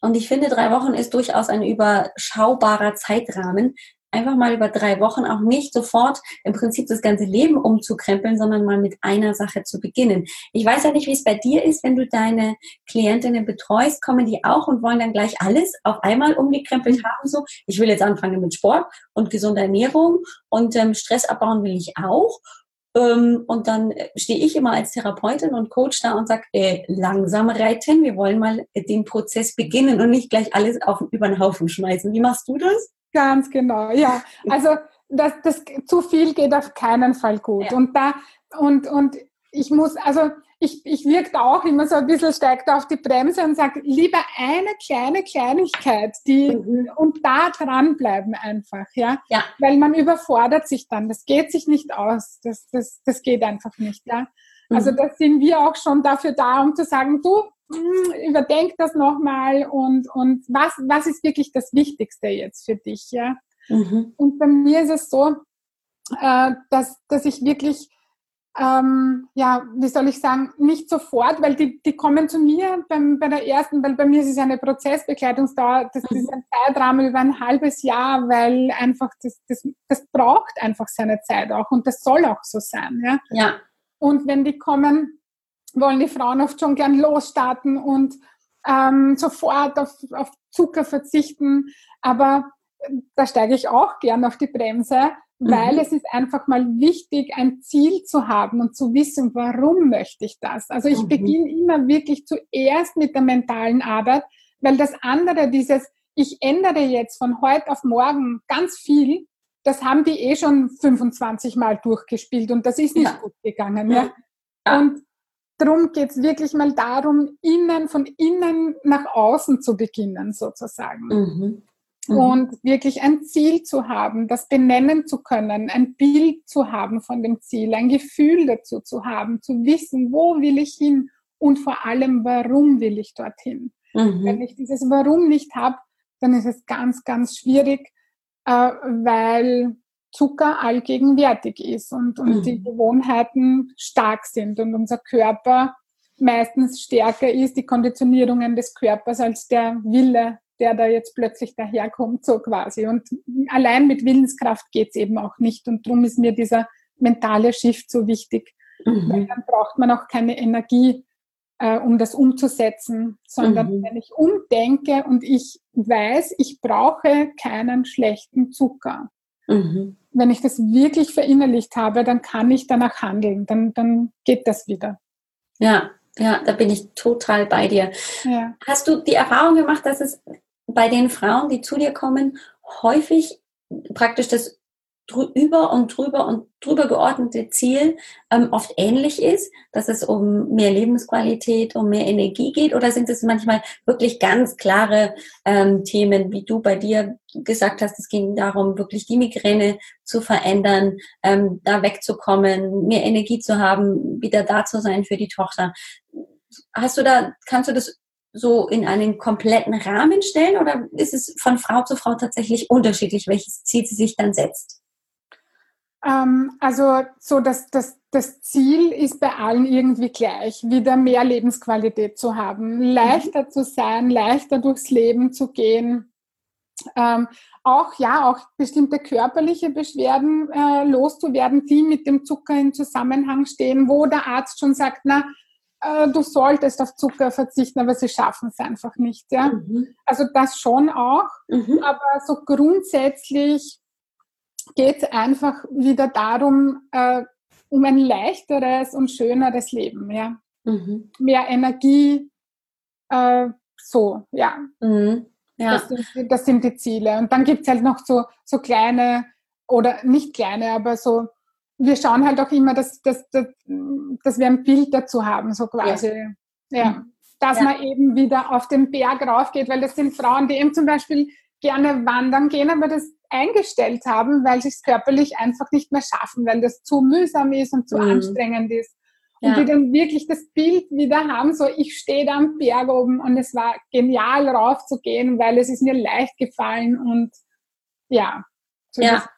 und ich finde, drei Wochen ist durchaus ein überschaubarer Zeitrahmen. Einfach mal über drei Wochen auch nicht sofort im Prinzip das ganze Leben umzukrempeln, sondern mal mit einer Sache zu beginnen. Ich weiß ja nicht, wie es bei dir ist, wenn du deine Klientinnen betreust, kommen die auch und wollen dann gleich alles auf einmal umgekrempelt haben. So, ich will jetzt anfangen mit Sport und gesunder Ernährung und ähm, Stress abbauen will ich auch. Ähm, und dann stehe ich immer als Therapeutin und Coach da und sage, äh, langsam reiten, wir wollen mal den Prozess beginnen und nicht gleich alles auf, über den Haufen schmeißen. Wie machst du das? Ganz genau, ja. Also das, das zu viel geht auf keinen Fall gut. Ja. Und da und und ich muss, also ich, ich wirke auch immer so ein bisschen steigt auf die Bremse und sage, lieber eine kleine Kleinigkeit, die mhm. und da dranbleiben einfach, ja? ja. Weil man überfordert sich dann. Das geht sich nicht aus. Das, das, das geht einfach nicht, ja. Also mhm. da sind wir auch schon dafür da, um zu sagen, du, hm, überdenk das nochmal und, und was, was ist wirklich das Wichtigste jetzt für dich, ja? Mhm. Und bei mir ist es so, äh, dass, dass ich wirklich ähm, ja, wie soll ich sagen, nicht sofort, weil die, die kommen zu mir beim, bei der ersten, weil bei mir ist es eine Prozessbegleitungsdauer, das ist ein Zeitrahmen über ein halbes Jahr, weil einfach das, das, das braucht einfach seine Zeit auch und das soll auch so sein. Ja? ja. Und wenn die kommen, wollen die Frauen oft schon gern losstarten und ähm, sofort auf, auf Zucker verzichten, aber da steige ich auch gern auf die Bremse, weil mhm. es ist einfach mal wichtig, ein Ziel zu haben und zu wissen, warum möchte ich das. Also ich mhm. beginne immer wirklich zuerst mit der mentalen Arbeit, weil das andere, dieses, ich ändere jetzt von heute auf morgen ganz viel, das haben die eh schon 25 Mal durchgespielt und das ist nicht ja. gut gegangen. Ja? ja. Und darum geht es wirklich mal darum, innen, von innen nach außen zu beginnen, sozusagen. Mhm. Mhm. Und wirklich ein Ziel zu haben, das benennen zu können, ein Bild zu haben von dem Ziel, ein Gefühl dazu zu haben, zu wissen, wo will ich hin und vor allem, warum will ich dorthin. Mhm. Wenn ich dieses Warum nicht habe, dann ist es ganz, ganz schwierig, äh, weil Zucker allgegenwärtig ist und, und mhm. die Gewohnheiten stark sind und unser Körper meistens stärker ist, die Konditionierungen des Körpers als der Wille der da jetzt plötzlich daherkommt, so quasi. Und allein mit Willenskraft geht's eben auch nicht. Und darum ist mir dieser mentale Shift so wichtig. Mhm. Weil dann braucht man auch keine Energie, äh, um das umzusetzen, sondern mhm. wenn ich umdenke und ich weiß, ich brauche keinen schlechten Zucker. Mhm. Wenn ich das wirklich verinnerlicht habe, dann kann ich danach handeln, dann, dann geht das wieder. Ja, ja, da bin ich total bei dir. Ja. Hast du die Erfahrung gemacht, dass es bei den Frauen, die zu dir kommen, häufig praktisch das über und drüber und drüber geordnete Ziel ähm, oft ähnlich ist, dass es um mehr Lebensqualität, um mehr Energie geht? Oder sind es manchmal wirklich ganz klare ähm, Themen, wie du bei dir gesagt hast, es ging darum, wirklich die Migräne zu verändern, ähm, da wegzukommen, mehr Energie zu haben, wieder da zu sein für die Tochter? Hast du da, kannst du das so in einen kompletten Rahmen stellen oder ist es von Frau zu Frau tatsächlich unterschiedlich, welches Ziel sie sich dann setzt? Ähm, also so dass das, das Ziel ist bei allen irgendwie gleich, wieder mehr Lebensqualität zu haben, leichter mhm. zu sein, leichter durchs Leben zu gehen. Ähm, auch ja, auch bestimmte körperliche Beschwerden äh, loszuwerden, die mit dem Zucker in Zusammenhang stehen, wo der Arzt schon sagt, na, äh, du solltest auf Zucker verzichten, aber sie schaffen es einfach nicht. Ja? Mhm. Also das schon auch, mhm. aber so grundsätzlich geht es einfach wieder darum, äh, um ein leichteres und schöneres Leben. Ja? Mhm. Mehr Energie, äh, so, ja. Mhm. ja. Das, sind, das, sind, die Ziele. Und dann gibt es halt noch so, so kleine, oder nicht kleine, aber so wir schauen halt auch immer, dass, dass, dass, dass wir ein Bild dazu haben, so quasi. Ja. ja. dass ja. man eben wieder auf den Berg raufgeht, weil das sind Frauen, die eben zum Beispiel gerne wandern gehen, aber das eingestellt haben, weil sie es körperlich einfach nicht mehr schaffen, weil das zu mühsam ist und zu mhm. anstrengend ist. Und ja. die dann wirklich das Bild wieder haben, so ich stehe da am Berg oben und es war genial raufzugehen, weil es ist mir leicht gefallen und ja. So ja.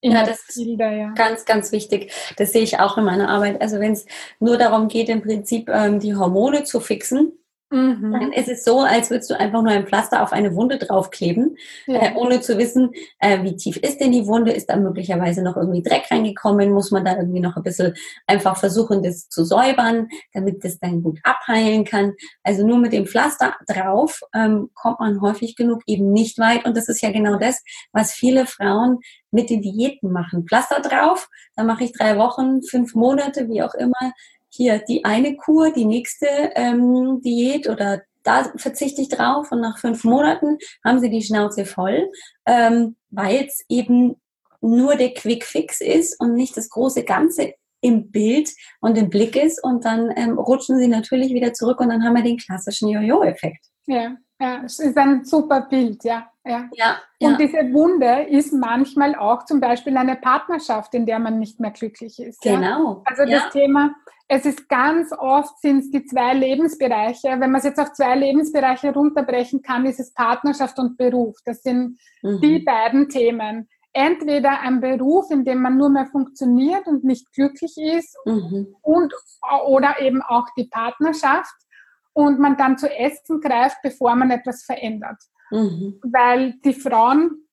Ja, das ist ja. ganz, ganz wichtig. Das sehe ich auch in meiner Arbeit. Also wenn es nur darum geht, im Prinzip ähm, die Hormone zu fixen, Mhm. Dann ist es so, als würdest du einfach nur ein Pflaster auf eine Wunde draufkleben, ja. äh, ohne zu wissen, äh, wie tief ist denn die Wunde, ist da möglicherweise noch irgendwie Dreck reingekommen, muss man da irgendwie noch ein bisschen einfach versuchen, das zu säubern, damit das dann gut abheilen kann. Also nur mit dem Pflaster drauf ähm, kommt man häufig genug eben nicht weit und das ist ja genau das, was viele Frauen mit den Diäten machen. Pflaster drauf, dann mache ich drei Wochen, fünf Monate, wie auch immer, hier die eine Kur, die nächste ähm, Diät oder da verzichte ich drauf und nach fünf Monaten haben sie die Schnauze voll, ähm, weil es eben nur der Quick Fix ist und nicht das große Ganze im Bild und im Blick ist und dann ähm, rutschen sie natürlich wieder zurück und dann haben wir den klassischen Jojo-Effekt. Ja, ja, es ist ein super Bild, ja. Ja. ja. Und ja. diese Wunde ist manchmal auch zum Beispiel eine Partnerschaft, in der man nicht mehr glücklich ist. Genau. Ja? Also das. Thema, es ist ganz oft sind es die zwei Lebensbereiche. Wenn man es jetzt auf zwei Lebensbereiche runterbrechen kann, ist es Partnerschaft und Beruf. Das sind mhm. die beiden Themen. Entweder ein Beruf, in dem man nur mehr funktioniert und nicht glücklich ist, mhm. und, oder eben auch die Partnerschaft und man dann zu essen greift, bevor man etwas verändert. Mhm. Weil die Frauen,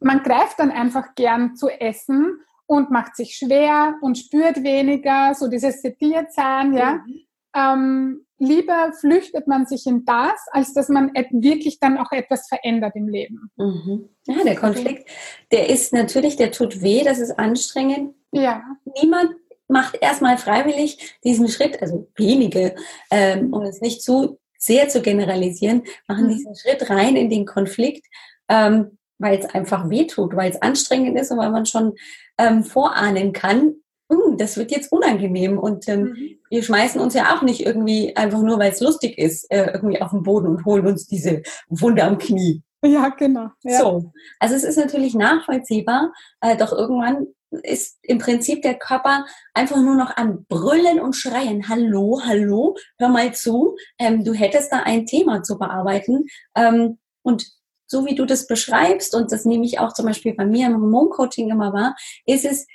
man greift dann einfach gern zu essen und macht sich schwer und spürt weniger, so dieses Sediertsein, ja. Mhm. Ähm, lieber flüchtet man sich in das, als dass man wirklich dann auch etwas verändert im Leben. Mhm. Ja, der Konflikt, der ist natürlich, der tut weh, das ist anstrengend. Ja. Niemand macht erstmal freiwillig diesen Schritt, also wenige, ähm, um es nicht zu sehr zu generalisieren, machen mhm. diesen Schritt rein in den Konflikt, ähm, weil es einfach wehtut, weil es anstrengend ist und weil man schon ähm, vorahnen kann, hm, das wird jetzt unangenehm und ähm, mhm. wir schmeißen uns ja auch nicht irgendwie einfach nur, weil es lustig ist, äh, irgendwie auf den Boden und holen uns diese Wunde am Knie. Ja, genau. Ja. So, also es ist natürlich nachvollziehbar, äh, doch irgendwann ist im Prinzip der Körper einfach nur noch am Brüllen und Schreien. Hallo, hallo, hör mal zu. Ähm, du hättest da ein Thema zu bearbeiten. Ähm, und so wie du das beschreibst, und das nehme ich auch zum Beispiel bei mir im Hormoncoaching immer wahr, ist es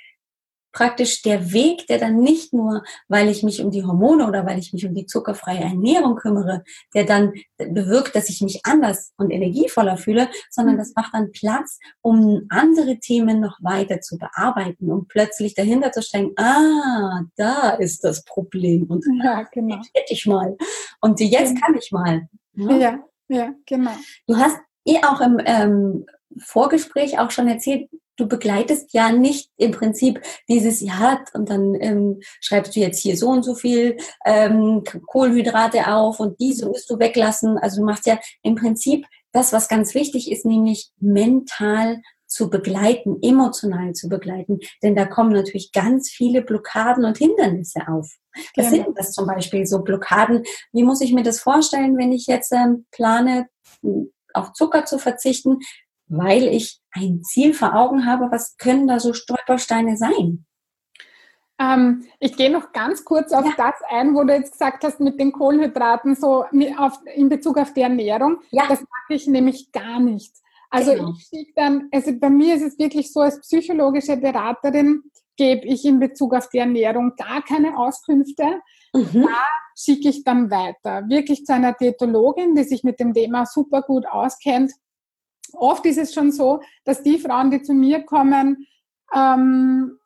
praktisch der Weg, der dann nicht nur, weil ich mich um die Hormone oder weil ich mich um die zuckerfreie Ernährung kümmere, der dann bewirkt, dass ich mich anders und energievoller fühle, sondern das macht dann Platz, um andere Themen noch weiter zu bearbeiten, um plötzlich dahinter zu steigen, ah, da ist das Problem und ja, genau. hätte ich mal und jetzt kann ich mal. Ja, ja, ja genau. Du hast eh auch im ähm, Vorgespräch auch schon erzählt, du begleitest ja nicht im Prinzip dieses ja und dann ähm, schreibst du jetzt hier so und so viel ähm, Kohlenhydrate auf und diese musst du weglassen. Also du machst ja im Prinzip das, was ganz wichtig ist, nämlich mental zu begleiten, emotional zu begleiten. Denn da kommen natürlich ganz viele Blockaden und Hindernisse auf. Was genau. sind das zum Beispiel so Blockaden? Wie muss ich mir das vorstellen, wenn ich jetzt ähm, plane, auf Zucker zu verzichten? weil ich ein Ziel vor Augen habe. Was können da so Stolpersteine sein? Ähm, ich gehe noch ganz kurz auf ja. das ein, wo du jetzt gesagt hast mit den Kohlenhydraten, so auf, in Bezug auf die Ernährung. Ja. Das mache ich nämlich gar nicht. Also genau. ich schicke dann, also bei mir ist es wirklich so, als psychologische Beraterin gebe ich in Bezug auf die Ernährung gar keine Auskünfte. Mhm. Da schicke ich dann weiter. Wirklich zu einer Diätologin, die sich mit dem Thema super gut auskennt oft ist es schon so, dass die Frauen, die zu mir kommen, ähm,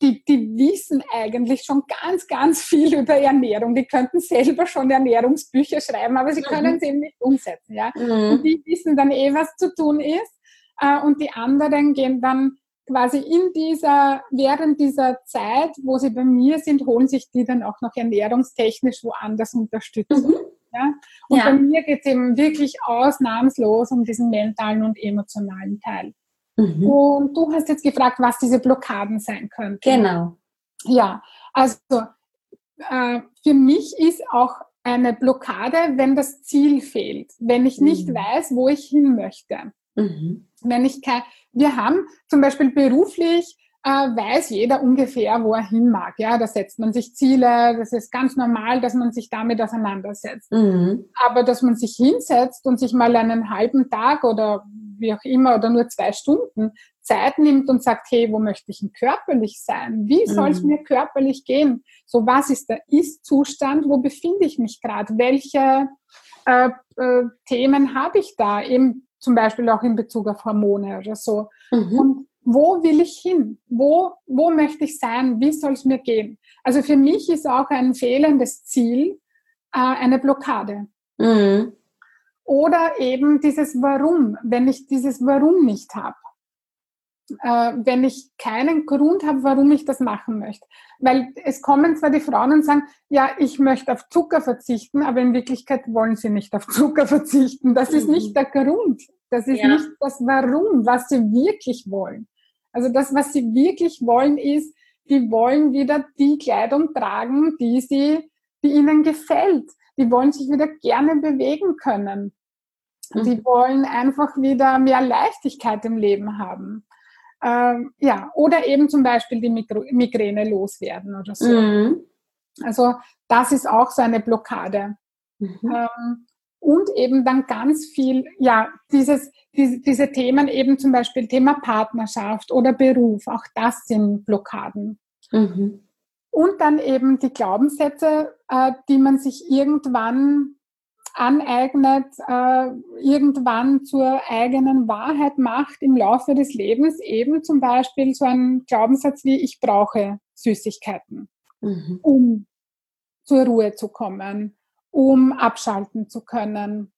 die, die wissen eigentlich schon ganz, ganz viel über Ernährung. Die könnten selber schon Ernährungsbücher schreiben, aber sie mhm. können es eben nicht umsetzen. Ja? Mhm. Und die wissen dann eh, was zu tun ist. Äh, und die anderen gehen dann quasi in dieser, während dieser Zeit, wo sie bei mir sind, holen sich die dann auch noch ernährungstechnisch woanders Unterstützung. Mhm. Ja? Und ja. bei mir geht es eben wirklich ausnahmslos um diesen mentalen und emotionalen Teil. Mhm. Und du hast jetzt gefragt, was diese Blockaden sein könnten. Genau. Ja, also äh, für mich ist auch eine Blockade, wenn das Ziel fehlt, wenn ich nicht mhm. weiß, wo ich hin möchte. Mhm. Wenn ich kein, wir haben zum Beispiel beruflich äh, weiß jeder ungefähr, wo er hin mag. Ja, da setzt man sich Ziele. Das ist ganz normal, dass man sich damit auseinandersetzt. Mhm. Aber dass man sich hinsetzt und sich mal einen halben Tag oder wie auch immer oder nur zwei Stunden Zeit nimmt und sagt, hey, wo möchte ich denn körperlich sein? Wie soll es mhm. mir körperlich gehen? So, was ist der Ist-Zustand? Wo befinde ich mich gerade? Welche äh, äh, Themen habe ich da? Eben zum Beispiel auch in Bezug auf Hormone oder so. Mhm. Und wo will ich hin? Wo, wo möchte ich sein? Wie soll es mir gehen? Also für mich ist auch ein fehlendes Ziel äh, eine Blockade. Mhm. Oder eben dieses Warum, wenn ich dieses Warum nicht habe. Äh, wenn ich keinen Grund habe, warum ich das machen möchte. Weil es kommen zwar die Frauen und sagen, ja, ich möchte auf Zucker verzichten, aber in Wirklichkeit wollen sie nicht auf Zucker verzichten. Das mhm. ist nicht der Grund. Das ist ja. nicht das Warum, was sie wirklich wollen. Also das, was sie wirklich wollen, ist, die wollen wieder die Kleidung tragen, die sie, die ihnen gefällt. Die wollen sich wieder gerne bewegen können. Mhm. Die wollen einfach wieder mehr Leichtigkeit im Leben haben. Ähm, ja, oder eben zum Beispiel die Mikro Migräne loswerden oder so. Mhm. Also das ist auch so eine Blockade. Mhm. Ähm, und eben dann ganz viel, ja, dieses, diese, diese Themen eben zum Beispiel Thema Partnerschaft oder Beruf, auch das sind Blockaden. Mhm. Und dann eben die Glaubenssätze, äh, die man sich irgendwann aneignet, äh, irgendwann zur eigenen Wahrheit macht im Laufe des Lebens, eben zum Beispiel so ein Glaubenssatz wie ich brauche Süßigkeiten, mhm. um zur Ruhe zu kommen um abschalten zu können.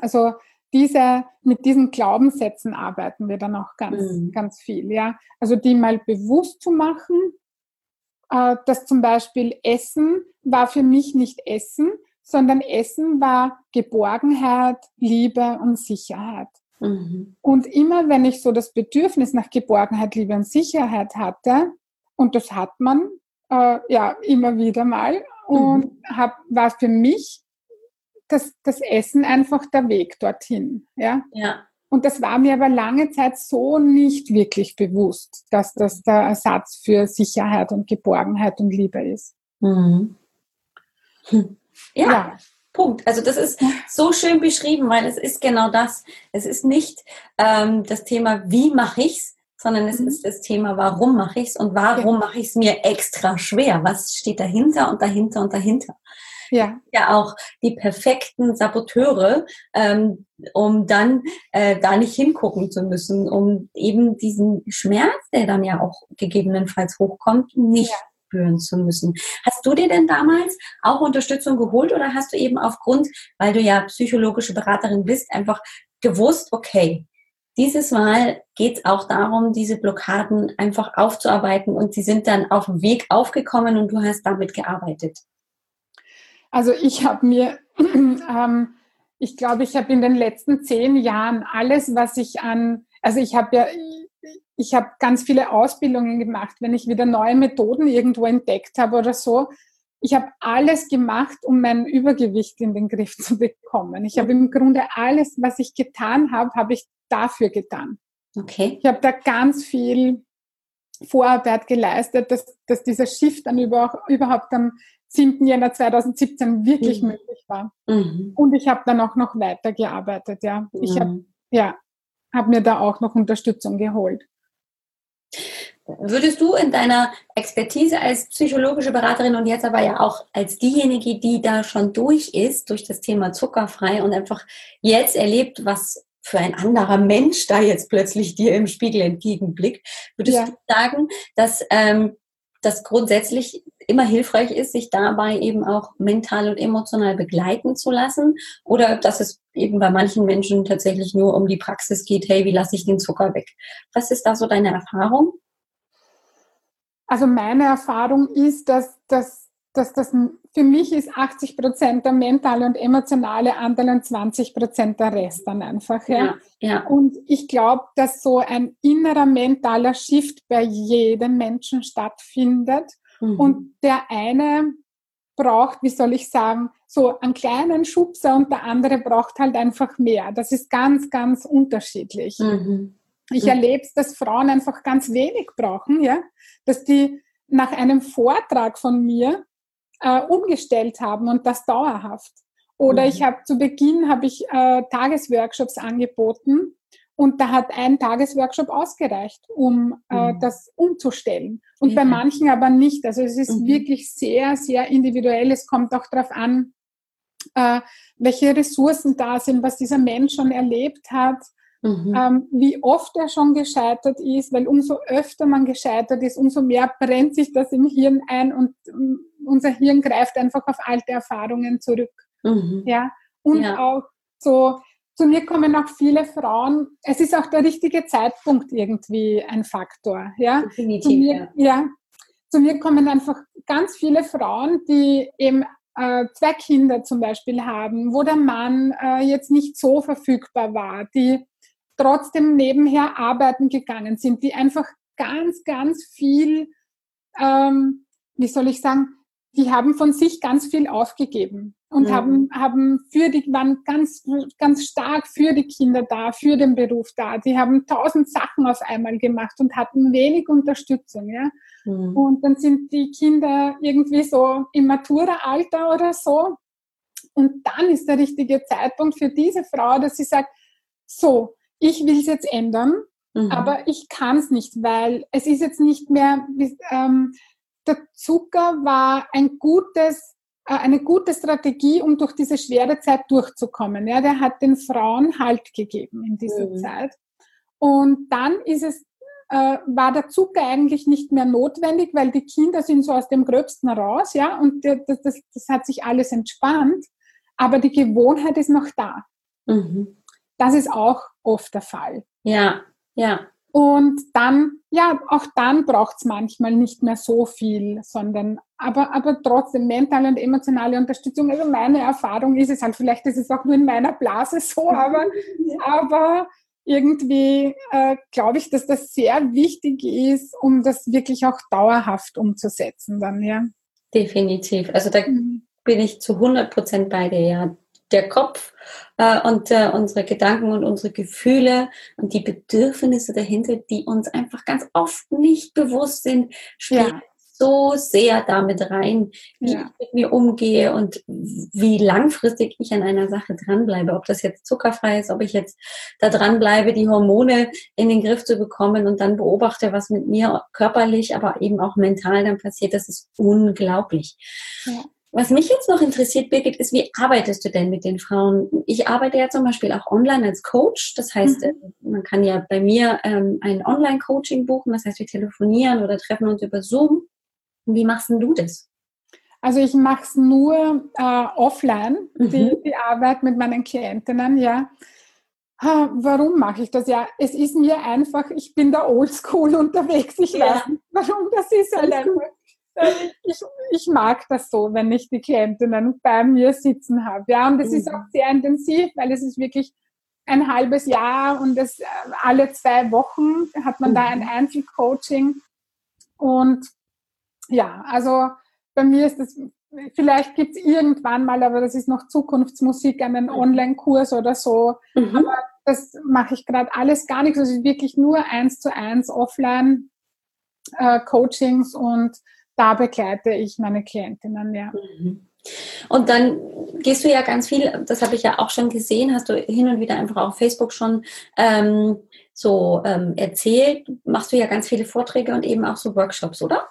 Also diese, mit diesen Glaubenssätzen arbeiten wir dann auch ganz, mhm. ganz viel, ja. Also die mal bewusst zu machen, äh, dass zum Beispiel Essen war für mich nicht Essen, sondern Essen war Geborgenheit, Liebe und Sicherheit. Mhm. Und immer wenn ich so das Bedürfnis nach Geborgenheit, Liebe und Sicherheit hatte, und das hat man äh, ja immer wieder mal, und mhm. hab, war für mich das, das Essen einfach der Weg dorthin. Ja? ja. Und das war mir aber lange Zeit so nicht wirklich bewusst, dass das der Ersatz für Sicherheit und Geborgenheit und Liebe ist. Mhm. Hm. Ja, ja, Punkt. Also das ist so schön beschrieben, weil es ist genau das. Es ist nicht ähm, das Thema, wie mache ich's, sondern es mhm. ist das Thema, warum mache ich es und warum ja. mache ich es mir extra schwer? Was steht dahinter und dahinter und dahinter? Ja. Ja, auch die perfekten Saboteure, ähm, um dann äh, da nicht hingucken zu müssen, um eben diesen Schmerz, der dann ja auch gegebenenfalls hochkommt, nicht ja. Spüren zu müssen. Hast du dir denn damals auch Unterstützung geholt oder hast du eben aufgrund, weil du ja psychologische Beraterin bist, einfach gewusst, okay, dieses Mal geht es auch darum, diese Blockaden einfach aufzuarbeiten und sie sind dann auf dem Weg aufgekommen und du hast damit gearbeitet. Also ich habe mir, ähm, ich glaube, ich habe in den letzten zehn Jahren alles, was ich an, also ich habe ja, ich habe ganz viele Ausbildungen gemacht, wenn ich wieder neue Methoden irgendwo entdeckt habe oder so. Ich habe alles gemacht, um mein Übergewicht in den Griff zu bekommen. Ich habe im Grunde alles, was ich getan habe, habe ich dafür getan. Okay. Ich habe da ganz viel Vorarbeit geleistet, dass, dass dieser Shift dann über, überhaupt am 7. Jänner 2017 wirklich mhm. möglich war. Mhm. Und ich habe dann auch noch weitergearbeitet, ja. Mhm. Ich habe ja, hab mir da auch noch Unterstützung geholt. Würdest du in deiner Expertise als psychologische Beraterin und jetzt aber ja auch als diejenige, die da schon durch ist, durch das Thema zuckerfrei und einfach jetzt erlebt, was für ein anderer Mensch da jetzt plötzlich dir im Spiegel entgegenblickt. Würdest ja. du sagen, dass ähm, das grundsätzlich immer hilfreich ist, sich dabei eben auch mental und emotional begleiten zu lassen? Oder dass es eben bei manchen Menschen tatsächlich nur um die Praxis geht, hey, wie lasse ich den Zucker weg? Was ist da so deine Erfahrung? Also meine Erfahrung ist, dass, dass, dass das für mich ist 80 Prozent der mentale und emotionale Anteil und 20 Prozent der Rest dann einfach. Ja? ja, ja. Und ich glaube, dass so ein innerer mentaler Shift bei jedem Menschen stattfindet. Mhm. Und der eine braucht, wie soll ich sagen, so einen kleinen Schubser und der andere braucht halt einfach mehr. Das ist ganz, ganz unterschiedlich. Mhm. Ich mhm. erlebe es, dass Frauen einfach ganz wenig brauchen, ja, dass die nach einem Vortrag von mir äh, umgestellt haben und das dauerhaft. Oder mhm. ich habe zu Beginn habe ich äh, Tagesworkshops angeboten und da hat ein Tagesworkshop ausgereicht, um äh, mhm. das umzustellen. Und bei manchen aber nicht. Also es ist mhm. wirklich sehr, sehr individuell. Es kommt auch darauf an, äh, welche Ressourcen da sind, was dieser Mensch schon erlebt hat, mhm. ähm, wie oft er schon gescheitert ist, weil umso öfter man gescheitert ist, umso mehr brennt sich das im Hirn ein und um, unser Hirn greift einfach auf alte Erfahrungen zurück. Mhm. Ja, und ja. auch so zu mir kommen auch viele Frauen. Es ist auch der richtige Zeitpunkt irgendwie ein Faktor. Ja, Definitiv, zu mir, ja. ja. Zu mir kommen einfach ganz viele Frauen, die eben äh, zwei Kinder zum Beispiel haben, wo der Mann äh, jetzt nicht so verfügbar war, die trotzdem nebenher arbeiten gegangen sind, die einfach ganz, ganz viel, ähm, wie soll ich sagen, die haben von sich ganz viel aufgegeben und mhm. haben, haben für die, waren ganz, ganz stark für die Kinder da, für den Beruf da. Die haben tausend Sachen auf einmal gemacht und hatten wenig Unterstützung, ja. Mhm. Und dann sind die Kinder irgendwie so im Matura-Alter oder so. Und dann ist der richtige Zeitpunkt für diese Frau, dass sie sagt, so, ich will es jetzt ändern, mhm. aber ich kann es nicht, weil es ist jetzt nicht mehr, ähm, der Zucker war ein gutes äh, eine gute Strategie, um durch diese schwere Zeit durchzukommen. Ja, der hat den Frauen Halt gegeben in dieser mhm. Zeit. Und dann ist es, äh, war der Zucker eigentlich nicht mehr notwendig, weil die Kinder sind so aus dem Gröbsten raus, ja, und das, das, das hat sich alles entspannt. Aber die Gewohnheit ist noch da. Mhm. Das ist auch oft der Fall. Ja, ja. Und dann, ja, auch dann braucht es manchmal nicht mehr so viel, sondern aber, aber trotzdem mentale und emotionale Unterstützung. Also meine Erfahrung ist es halt, vielleicht ist es auch nur in meiner Blase so, aber, aber irgendwie äh, glaube ich, dass das sehr wichtig ist, um das wirklich auch dauerhaft umzusetzen dann, ja. Definitiv. Also da mhm. bin ich zu 100 Prozent bei dir, ja der Kopf äh, und äh, unsere Gedanken und unsere Gefühle und die Bedürfnisse dahinter, die uns einfach ganz oft nicht bewusst sind, spielen ja. so sehr damit rein, wie ja. ich mit mir umgehe und wie langfristig ich an einer Sache dranbleibe. Ob das jetzt zuckerfrei ist, ob ich jetzt da dranbleibe, die Hormone in den Griff zu bekommen und dann beobachte, was mit mir körperlich, aber eben auch mental dann passiert, das ist unglaublich. Ja. Was mich jetzt noch interessiert, Birgit, ist, wie arbeitest du denn mit den Frauen? Ich arbeite ja zum Beispiel auch online als Coach. Das heißt, mhm. Äh, man kann ja bei mir ähm, ein Online-Coaching buchen. Das heißt, wir telefonieren oder treffen uns über Zoom. Wie machst denn du das? Also ich mache es nur äh, offline, mhm. die, die Arbeit mit meinen Klientinnen, ja. Warum mache ich das? Ja, es ist mir einfach, ich bin da oldschool unterwegs. Ich ja. weiß nicht, warum das ist. Halt einfach ich, ich mag das so, wenn ich die Klientinnen bei mir sitzen habe. Ja, und es mhm. ist auch sehr intensiv, weil es ist wirklich ein halbes Jahr und das, alle zwei Wochen hat man mhm. da ein mhm. Einzelcoaching. Und ja, also bei mir ist das, vielleicht gibt es irgendwann mal, aber das ist noch Zukunftsmusik, einen mhm. Online-Kurs oder so. Mhm. Aber das mache ich gerade alles gar nicht. Also wirklich nur eins zu eins offline äh, und da begleite ich meine Klientinnen, ja. Mhm. Und dann gehst du ja ganz viel, das habe ich ja auch schon gesehen, hast du hin und wieder einfach auf Facebook schon ähm, so ähm, erzählt, machst du ja ganz viele Vorträge und eben auch so Workshops, oder?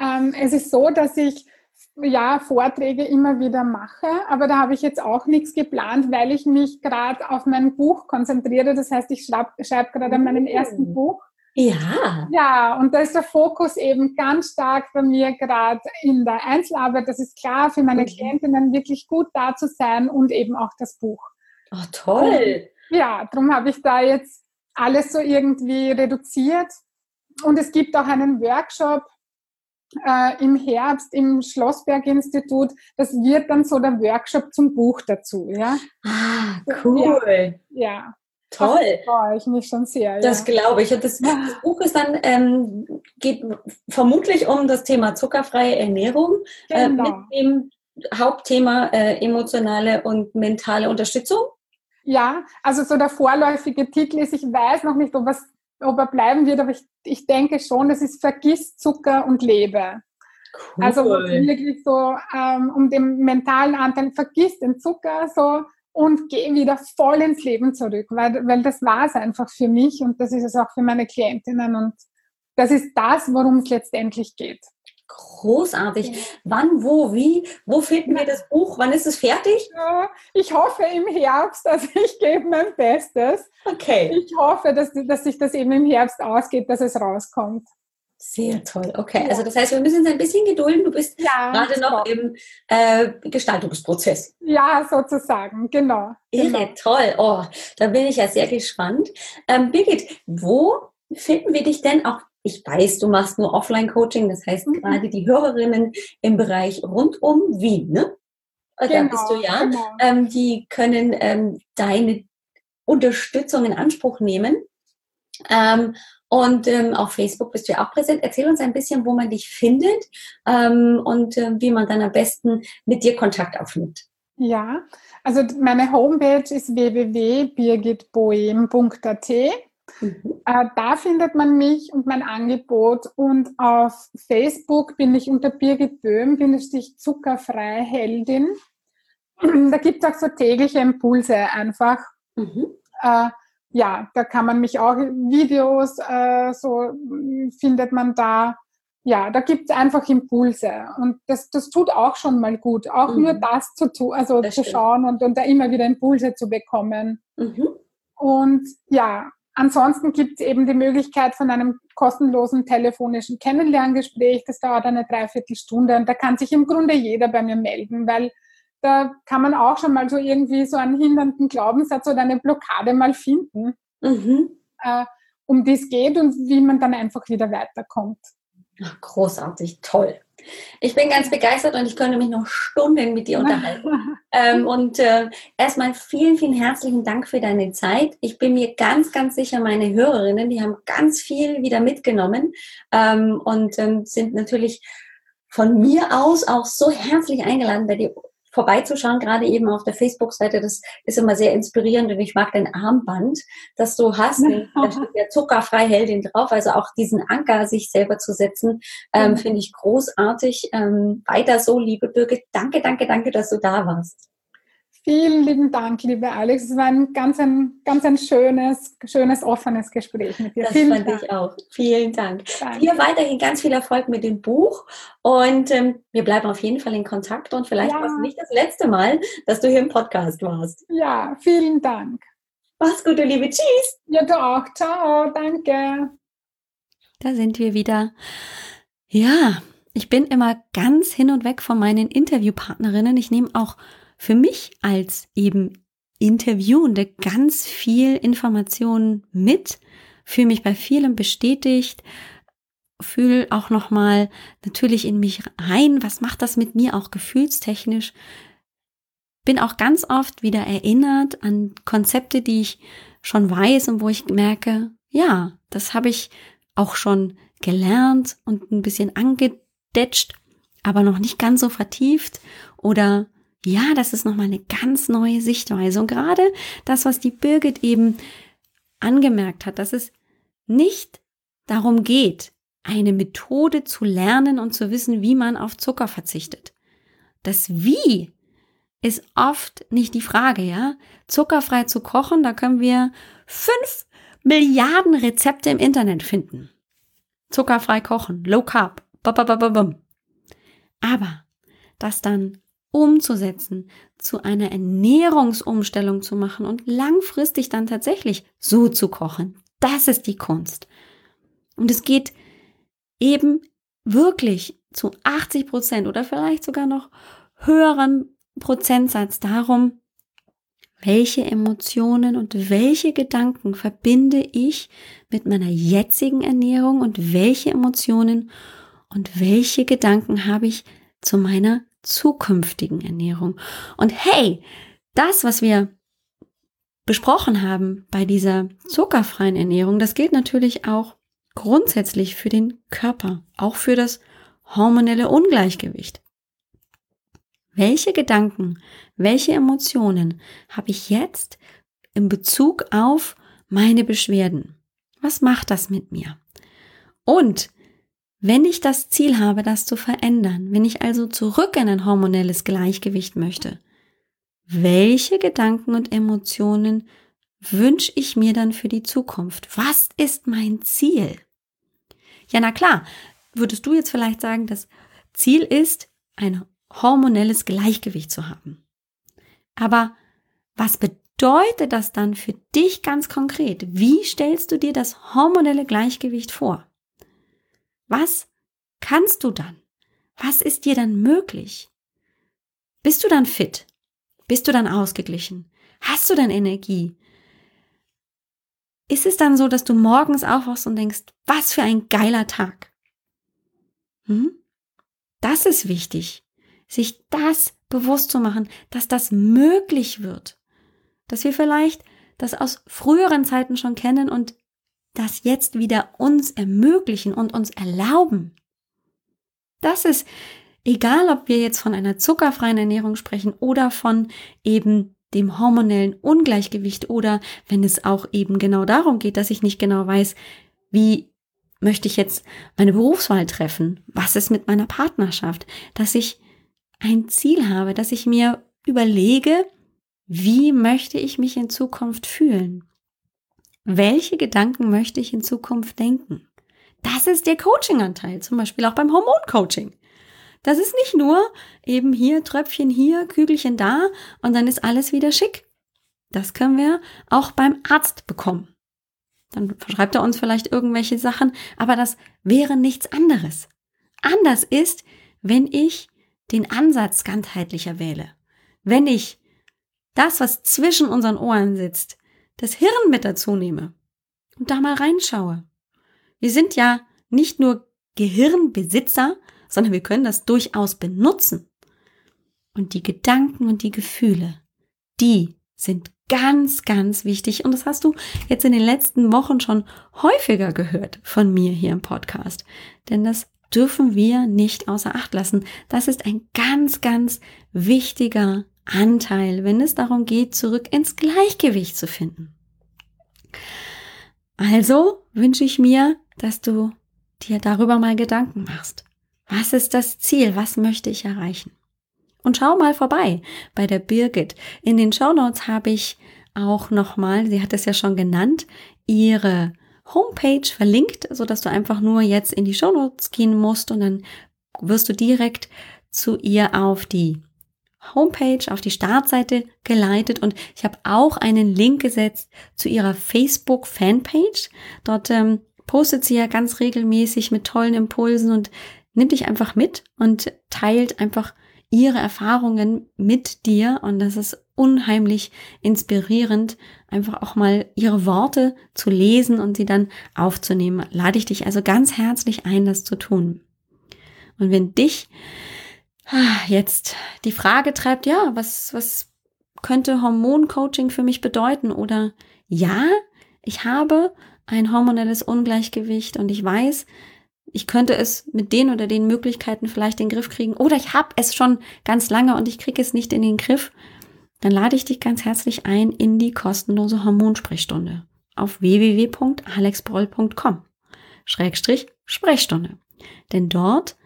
Ähm, es ist so, dass ich ja Vorträge immer wieder mache, aber da habe ich jetzt auch nichts geplant, weil ich mich gerade auf mein Buch konzentriere. Das heißt, ich schreibe schreib gerade an meinem ersten mhm. Buch ja. Ja, und da ist der Fokus eben ganz stark bei mir gerade in der Einzelarbeit. Das ist klar, für meine mhm. Klientinnen wirklich gut da zu sein und eben auch das Buch. Oh, toll. Und, ja, darum habe ich da jetzt alles so irgendwie reduziert. Und es gibt auch einen Workshop äh, im Herbst im Schlossberg-Institut. Das wird dann so der Workshop zum Buch dazu. Ja? Ah, cool. Ja. ja. Toll. Freue ich mich schon sehr. Das ja. glaube ich. Und das, das Buch ist dann, ähm, geht vermutlich um das Thema zuckerfreie Ernährung äh, Genau. mit dem Hauptthema äh, emotionale und mentale Unterstützung. Ja, also so der vorläufige Titel ist, ich weiß noch nicht, ob, es, ob er bleiben wird, aber ich, ich denke schon, das ist Vergiss Zucker und lebe. Cool. Also wo es wirklich so ähm, um den mentalen Anteil, vergiss den Zucker so und geh wieder voll ins Leben zurück, weil, weil das war es einfach für mich und das ist es auch für meine Klientinnen und das ist das, worum es letztendlich geht. Großartig. Wann, wo, wie? Wo finden wir das Buch? Wann ist es fertig? Ja, Ich hoffe im Herbst, also ich gebe mein Bestes. Okay. Ich hoffe, dass, dass sich das eben im Herbst ausgeht, dass es rauskommt. Sehr toll. Okay. Ja. Also das heißt, wir müssen uns ein bisschen gedulden. Du bist Ja, gerade noch so. im äh, Gestaltungsprozess. ja sozusagen, genau. genau. Irre, toll. Oh, da bin ich ja sehr gespannt. Ähm, Birgit, wo finden wir dich denn auch? Ich weiß, du machst nur Offline-Coaching, das heißt Mhm. gerade die Hörerinnen im Bereich rund um Wien, ne? Äh, Da bist du ja. Genau. Ähm, die können ähm, deine Unterstützung in Anspruch nehmen. Ähm, und ähm, auf Facebook bist du ja auch präsent. Erzähl uns ein bisschen, wo man dich findet ähm, und ähm, wie man dann am besten mit dir Kontakt aufnimmt. Ja, also meine Homepage ist www.birgitboehm.at. Mhm. Äh, da findet man mich und mein Angebot und auf Facebook bin ich unter Birgit Böhm, bin ich zuckerfrei Heldin. Da gibt es auch so tägliche Impulse einfach. Mhm. Äh, ja, da kann man mich auch Videos, äh, so findet man da. Ja, da gibt es einfach Impulse und das, das tut auch schon mal gut, auch Mhm. nur das zu tun, also Das zu stimmt. schauen und, und da immer wieder Impulse zu bekommen. Mhm. Und ja, ansonsten gibt es eben die Möglichkeit von einem kostenlosen telefonischen Kennenlerngespräch. Das dauert eine Dreiviertelstunde und da kann sich im Grunde jeder bei mir melden, weil da kann man auch schon mal so irgendwie so einen hindernden Glaubenssatz oder eine Blockade mal finden, Mhm. äh, um die es geht und wie man dann einfach wieder weiterkommt. Ach, großartig, toll. Ich bin ganz begeistert und ich könnte mich noch Stunden mit dir unterhalten. Ähm, und äh, erstmal vielen, vielen herzlichen Dank für deine Zeit. Ich bin mir ganz, ganz sicher, meine Hörerinnen, die haben ganz viel wieder mitgenommen ähm, und ähm, sind natürlich von mir aus auch so herzlich eingeladen, bei dir vorbeizuschauen, gerade eben auf der Facebook-Seite. Das ist immer sehr inspirierend und ich mag dein Armband, das du hast. Da steht ja zuckerfrei Heldin drauf, also auch diesen Anker sich selber zu setzen, ähm, finde ich großartig. Ähm, weiter so, liebe Birgit. Danke, danke, danke, dass du da warst. Vielen lieben Dank, liebe Alex. Es war ein ganz ein, ganz ein schönes, schönes, offenes Gespräch mit dir. Das Vielen fand Dank. ich auch. Vielen Dank. Danke. Dir weiterhin ganz viel Erfolg mit dem Buch und ähm, wir bleiben auf jeden Fall in Kontakt und vielleicht Ja. war es nicht das letzte Mal, dass du hier im Podcast warst. Ja, vielen Dank. Mach's gut, du Liebe. Tschüss. Ja, du auch. Ciao. Danke. Da sind wir wieder. Ja, ich bin immer ganz hin und weg von meinen Interviewpartnerinnen. Ich nehme auch für mich als eben Interviewende ganz viel Informationen mit, fühle mich bei vielem bestätigt, fühle auch nochmal natürlich in mich rein, was macht das mit mir auch gefühlstechnisch. Bin auch ganz oft wieder erinnert an Konzepte, die ich schon weiß und wo ich merke, ja, das habe ich auch schon gelernt und ein bisschen angedetscht, aber noch nicht ganz so vertieft oder ja, das ist nochmal eine ganz neue Sichtweise. Und gerade das, was die Birgit eben angemerkt hat, dass es nicht darum geht, eine Methode zu lernen und zu wissen, wie man auf Zucker verzichtet. Das Wie ist oft nicht die Frage, ja. Zuckerfrei zu kochen, da können wir fünf Milliarden Rezepte im Internet finden. Zuckerfrei kochen, low carb, bababababum. Aber das dann umzusetzen, zu einer Ernährungsumstellung zu machen und langfristig dann tatsächlich so zu kochen, das ist die Kunst. Und es geht eben wirklich zu 80 Prozent oder vielleicht sogar noch höheren Prozentsatz darum, welche Emotionen und welche Gedanken verbinde ich mit meiner jetzigen Ernährung und welche Emotionen und welche Gedanken habe ich zu meiner zukünftigen Ernährung. Und hey, das, was wir besprochen haben bei dieser zuckerfreien Ernährung, das gilt natürlich auch grundsätzlich für den Körper, auch für das hormonelle Ungleichgewicht. Welche Gedanken, welche Emotionen habe ich jetzt in Bezug auf meine Beschwerden? Was macht das mit mir? Und wenn ich das Ziel habe, das zu verändern, wenn ich also zurück in ein hormonelles Gleichgewicht möchte, welche Gedanken und Emotionen wünsche ich mir dann für die Zukunft? Was ist mein Ziel? Ja, na klar, würdest du jetzt vielleicht sagen, das Ziel ist, ein hormonelles Gleichgewicht zu haben. Aber was bedeutet das dann für dich ganz konkret? Wie stellst du dir das hormonelle Gleichgewicht vor? Was kannst du dann? Was ist dir dann möglich? Bist du dann fit? Bist du dann ausgeglichen? Hast du dann Energie? Ist es dann so, dass du morgens aufwachst und denkst, was für ein geiler Tag? Hm? Das ist wichtig, sich das bewusst zu machen, dass das möglich wird. Dass wir vielleicht das aus früheren Zeiten schon kennen und das jetzt wieder uns ermöglichen und uns erlauben. Das ist egal, ob wir jetzt von einer zuckerfreien Ernährung sprechen oder von eben dem hormonellen Ungleichgewicht oder wenn es auch eben genau darum geht, dass ich nicht genau weiß, wie möchte ich jetzt meine Berufswahl treffen? Was ist mit meiner Partnerschaft? Dass ich ein Ziel habe, dass ich mir überlege, wie möchte ich mich in Zukunft fühlen? Welche Gedanken möchte ich in Zukunft denken? Das ist der Coaching-Anteil, zum Beispiel auch beim Hormoncoaching. Das ist nicht nur eben hier Tröpfchen hier, Kügelchen da und dann ist alles wieder schick. Das können wir auch beim Arzt bekommen. Dann verschreibt er uns vielleicht irgendwelche Sachen, aber das wäre nichts anderes. Anders ist, wenn ich den Ansatz ganzheitlicher wähle. Wenn ich das, was zwischen unseren Ohren sitzt, das Hirn mit dazu nehme und da mal reinschaue. Wir sind ja nicht nur Gehirnbesitzer, sondern wir können das durchaus benutzen. Und die Gedanken und die Gefühle, die sind ganz, ganz wichtig. Und das hast du jetzt in den letzten Wochen schon häufiger gehört von mir hier im Podcast. Denn das dürfen wir nicht außer Acht lassen. Das ist ein ganz, ganz wichtiger Anteil, wenn es darum geht, zurück ins Gleichgewicht zu finden. Also wünsche ich mir, dass du dir darüber mal Gedanken machst. Was ist das Ziel? Was möchte ich erreichen? Und schau mal vorbei bei der Birgit. In den Show Notes habe ich auch nochmal, sie hat es ja schon genannt, ihre Homepage verlinkt, so dass du einfach nur jetzt in die Show Notes gehen musst und dann wirst du direkt zu ihr auf die Homepage, auf die Startseite geleitet und ich habe auch einen Link gesetzt zu ihrer Facebook Fanpage. Dort ähm, postet sie ja ganz regelmäßig mit tollen Impulsen und nimmt dich einfach mit und teilt einfach ihre Erfahrungen mit dir und das ist unheimlich inspirierend, einfach auch mal ihre Worte zu lesen und sie dann aufzunehmen. Lade ich dich also ganz herzlich ein, das zu tun. Und wenn dich jetzt die Frage treibt, ja, was, was könnte Hormoncoaching für mich bedeuten? Oder ja, ich habe ein hormonelles Ungleichgewicht und ich weiß, ich könnte es mit den oder den Möglichkeiten vielleicht in den Griff kriegen. Oder ich habe es schon ganz lange und ich kriege es nicht in den Griff. Dann lade ich dich ganz herzlich ein in die kostenlose Hormonsprechstunde auf www.alexbroll.com. Schrägstrich Sprechstunde. Denn dort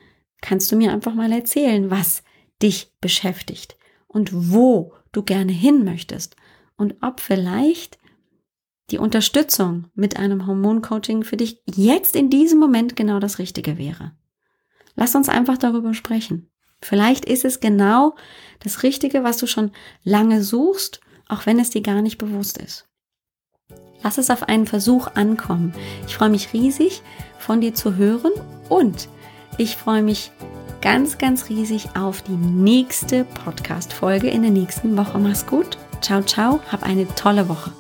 kannst du mir einfach mal erzählen, was dich beschäftigt und wo du gerne hin möchtest und ob vielleicht die Unterstützung mit einem Hormoncoaching für dich jetzt in diesem Moment genau das Richtige wäre. Lass uns einfach darüber sprechen. Vielleicht ist es genau das Richtige, was du schon lange suchst, auch wenn es dir gar nicht bewusst ist. Lass es auf einen Versuch ankommen. Ich freue mich riesig, von dir zu hören und ich freue mich ganz, ganz riesig auf die nächste Podcast-Folge in der nächsten Woche. Mach's gut. Ciao, ciao. Hab eine tolle Woche.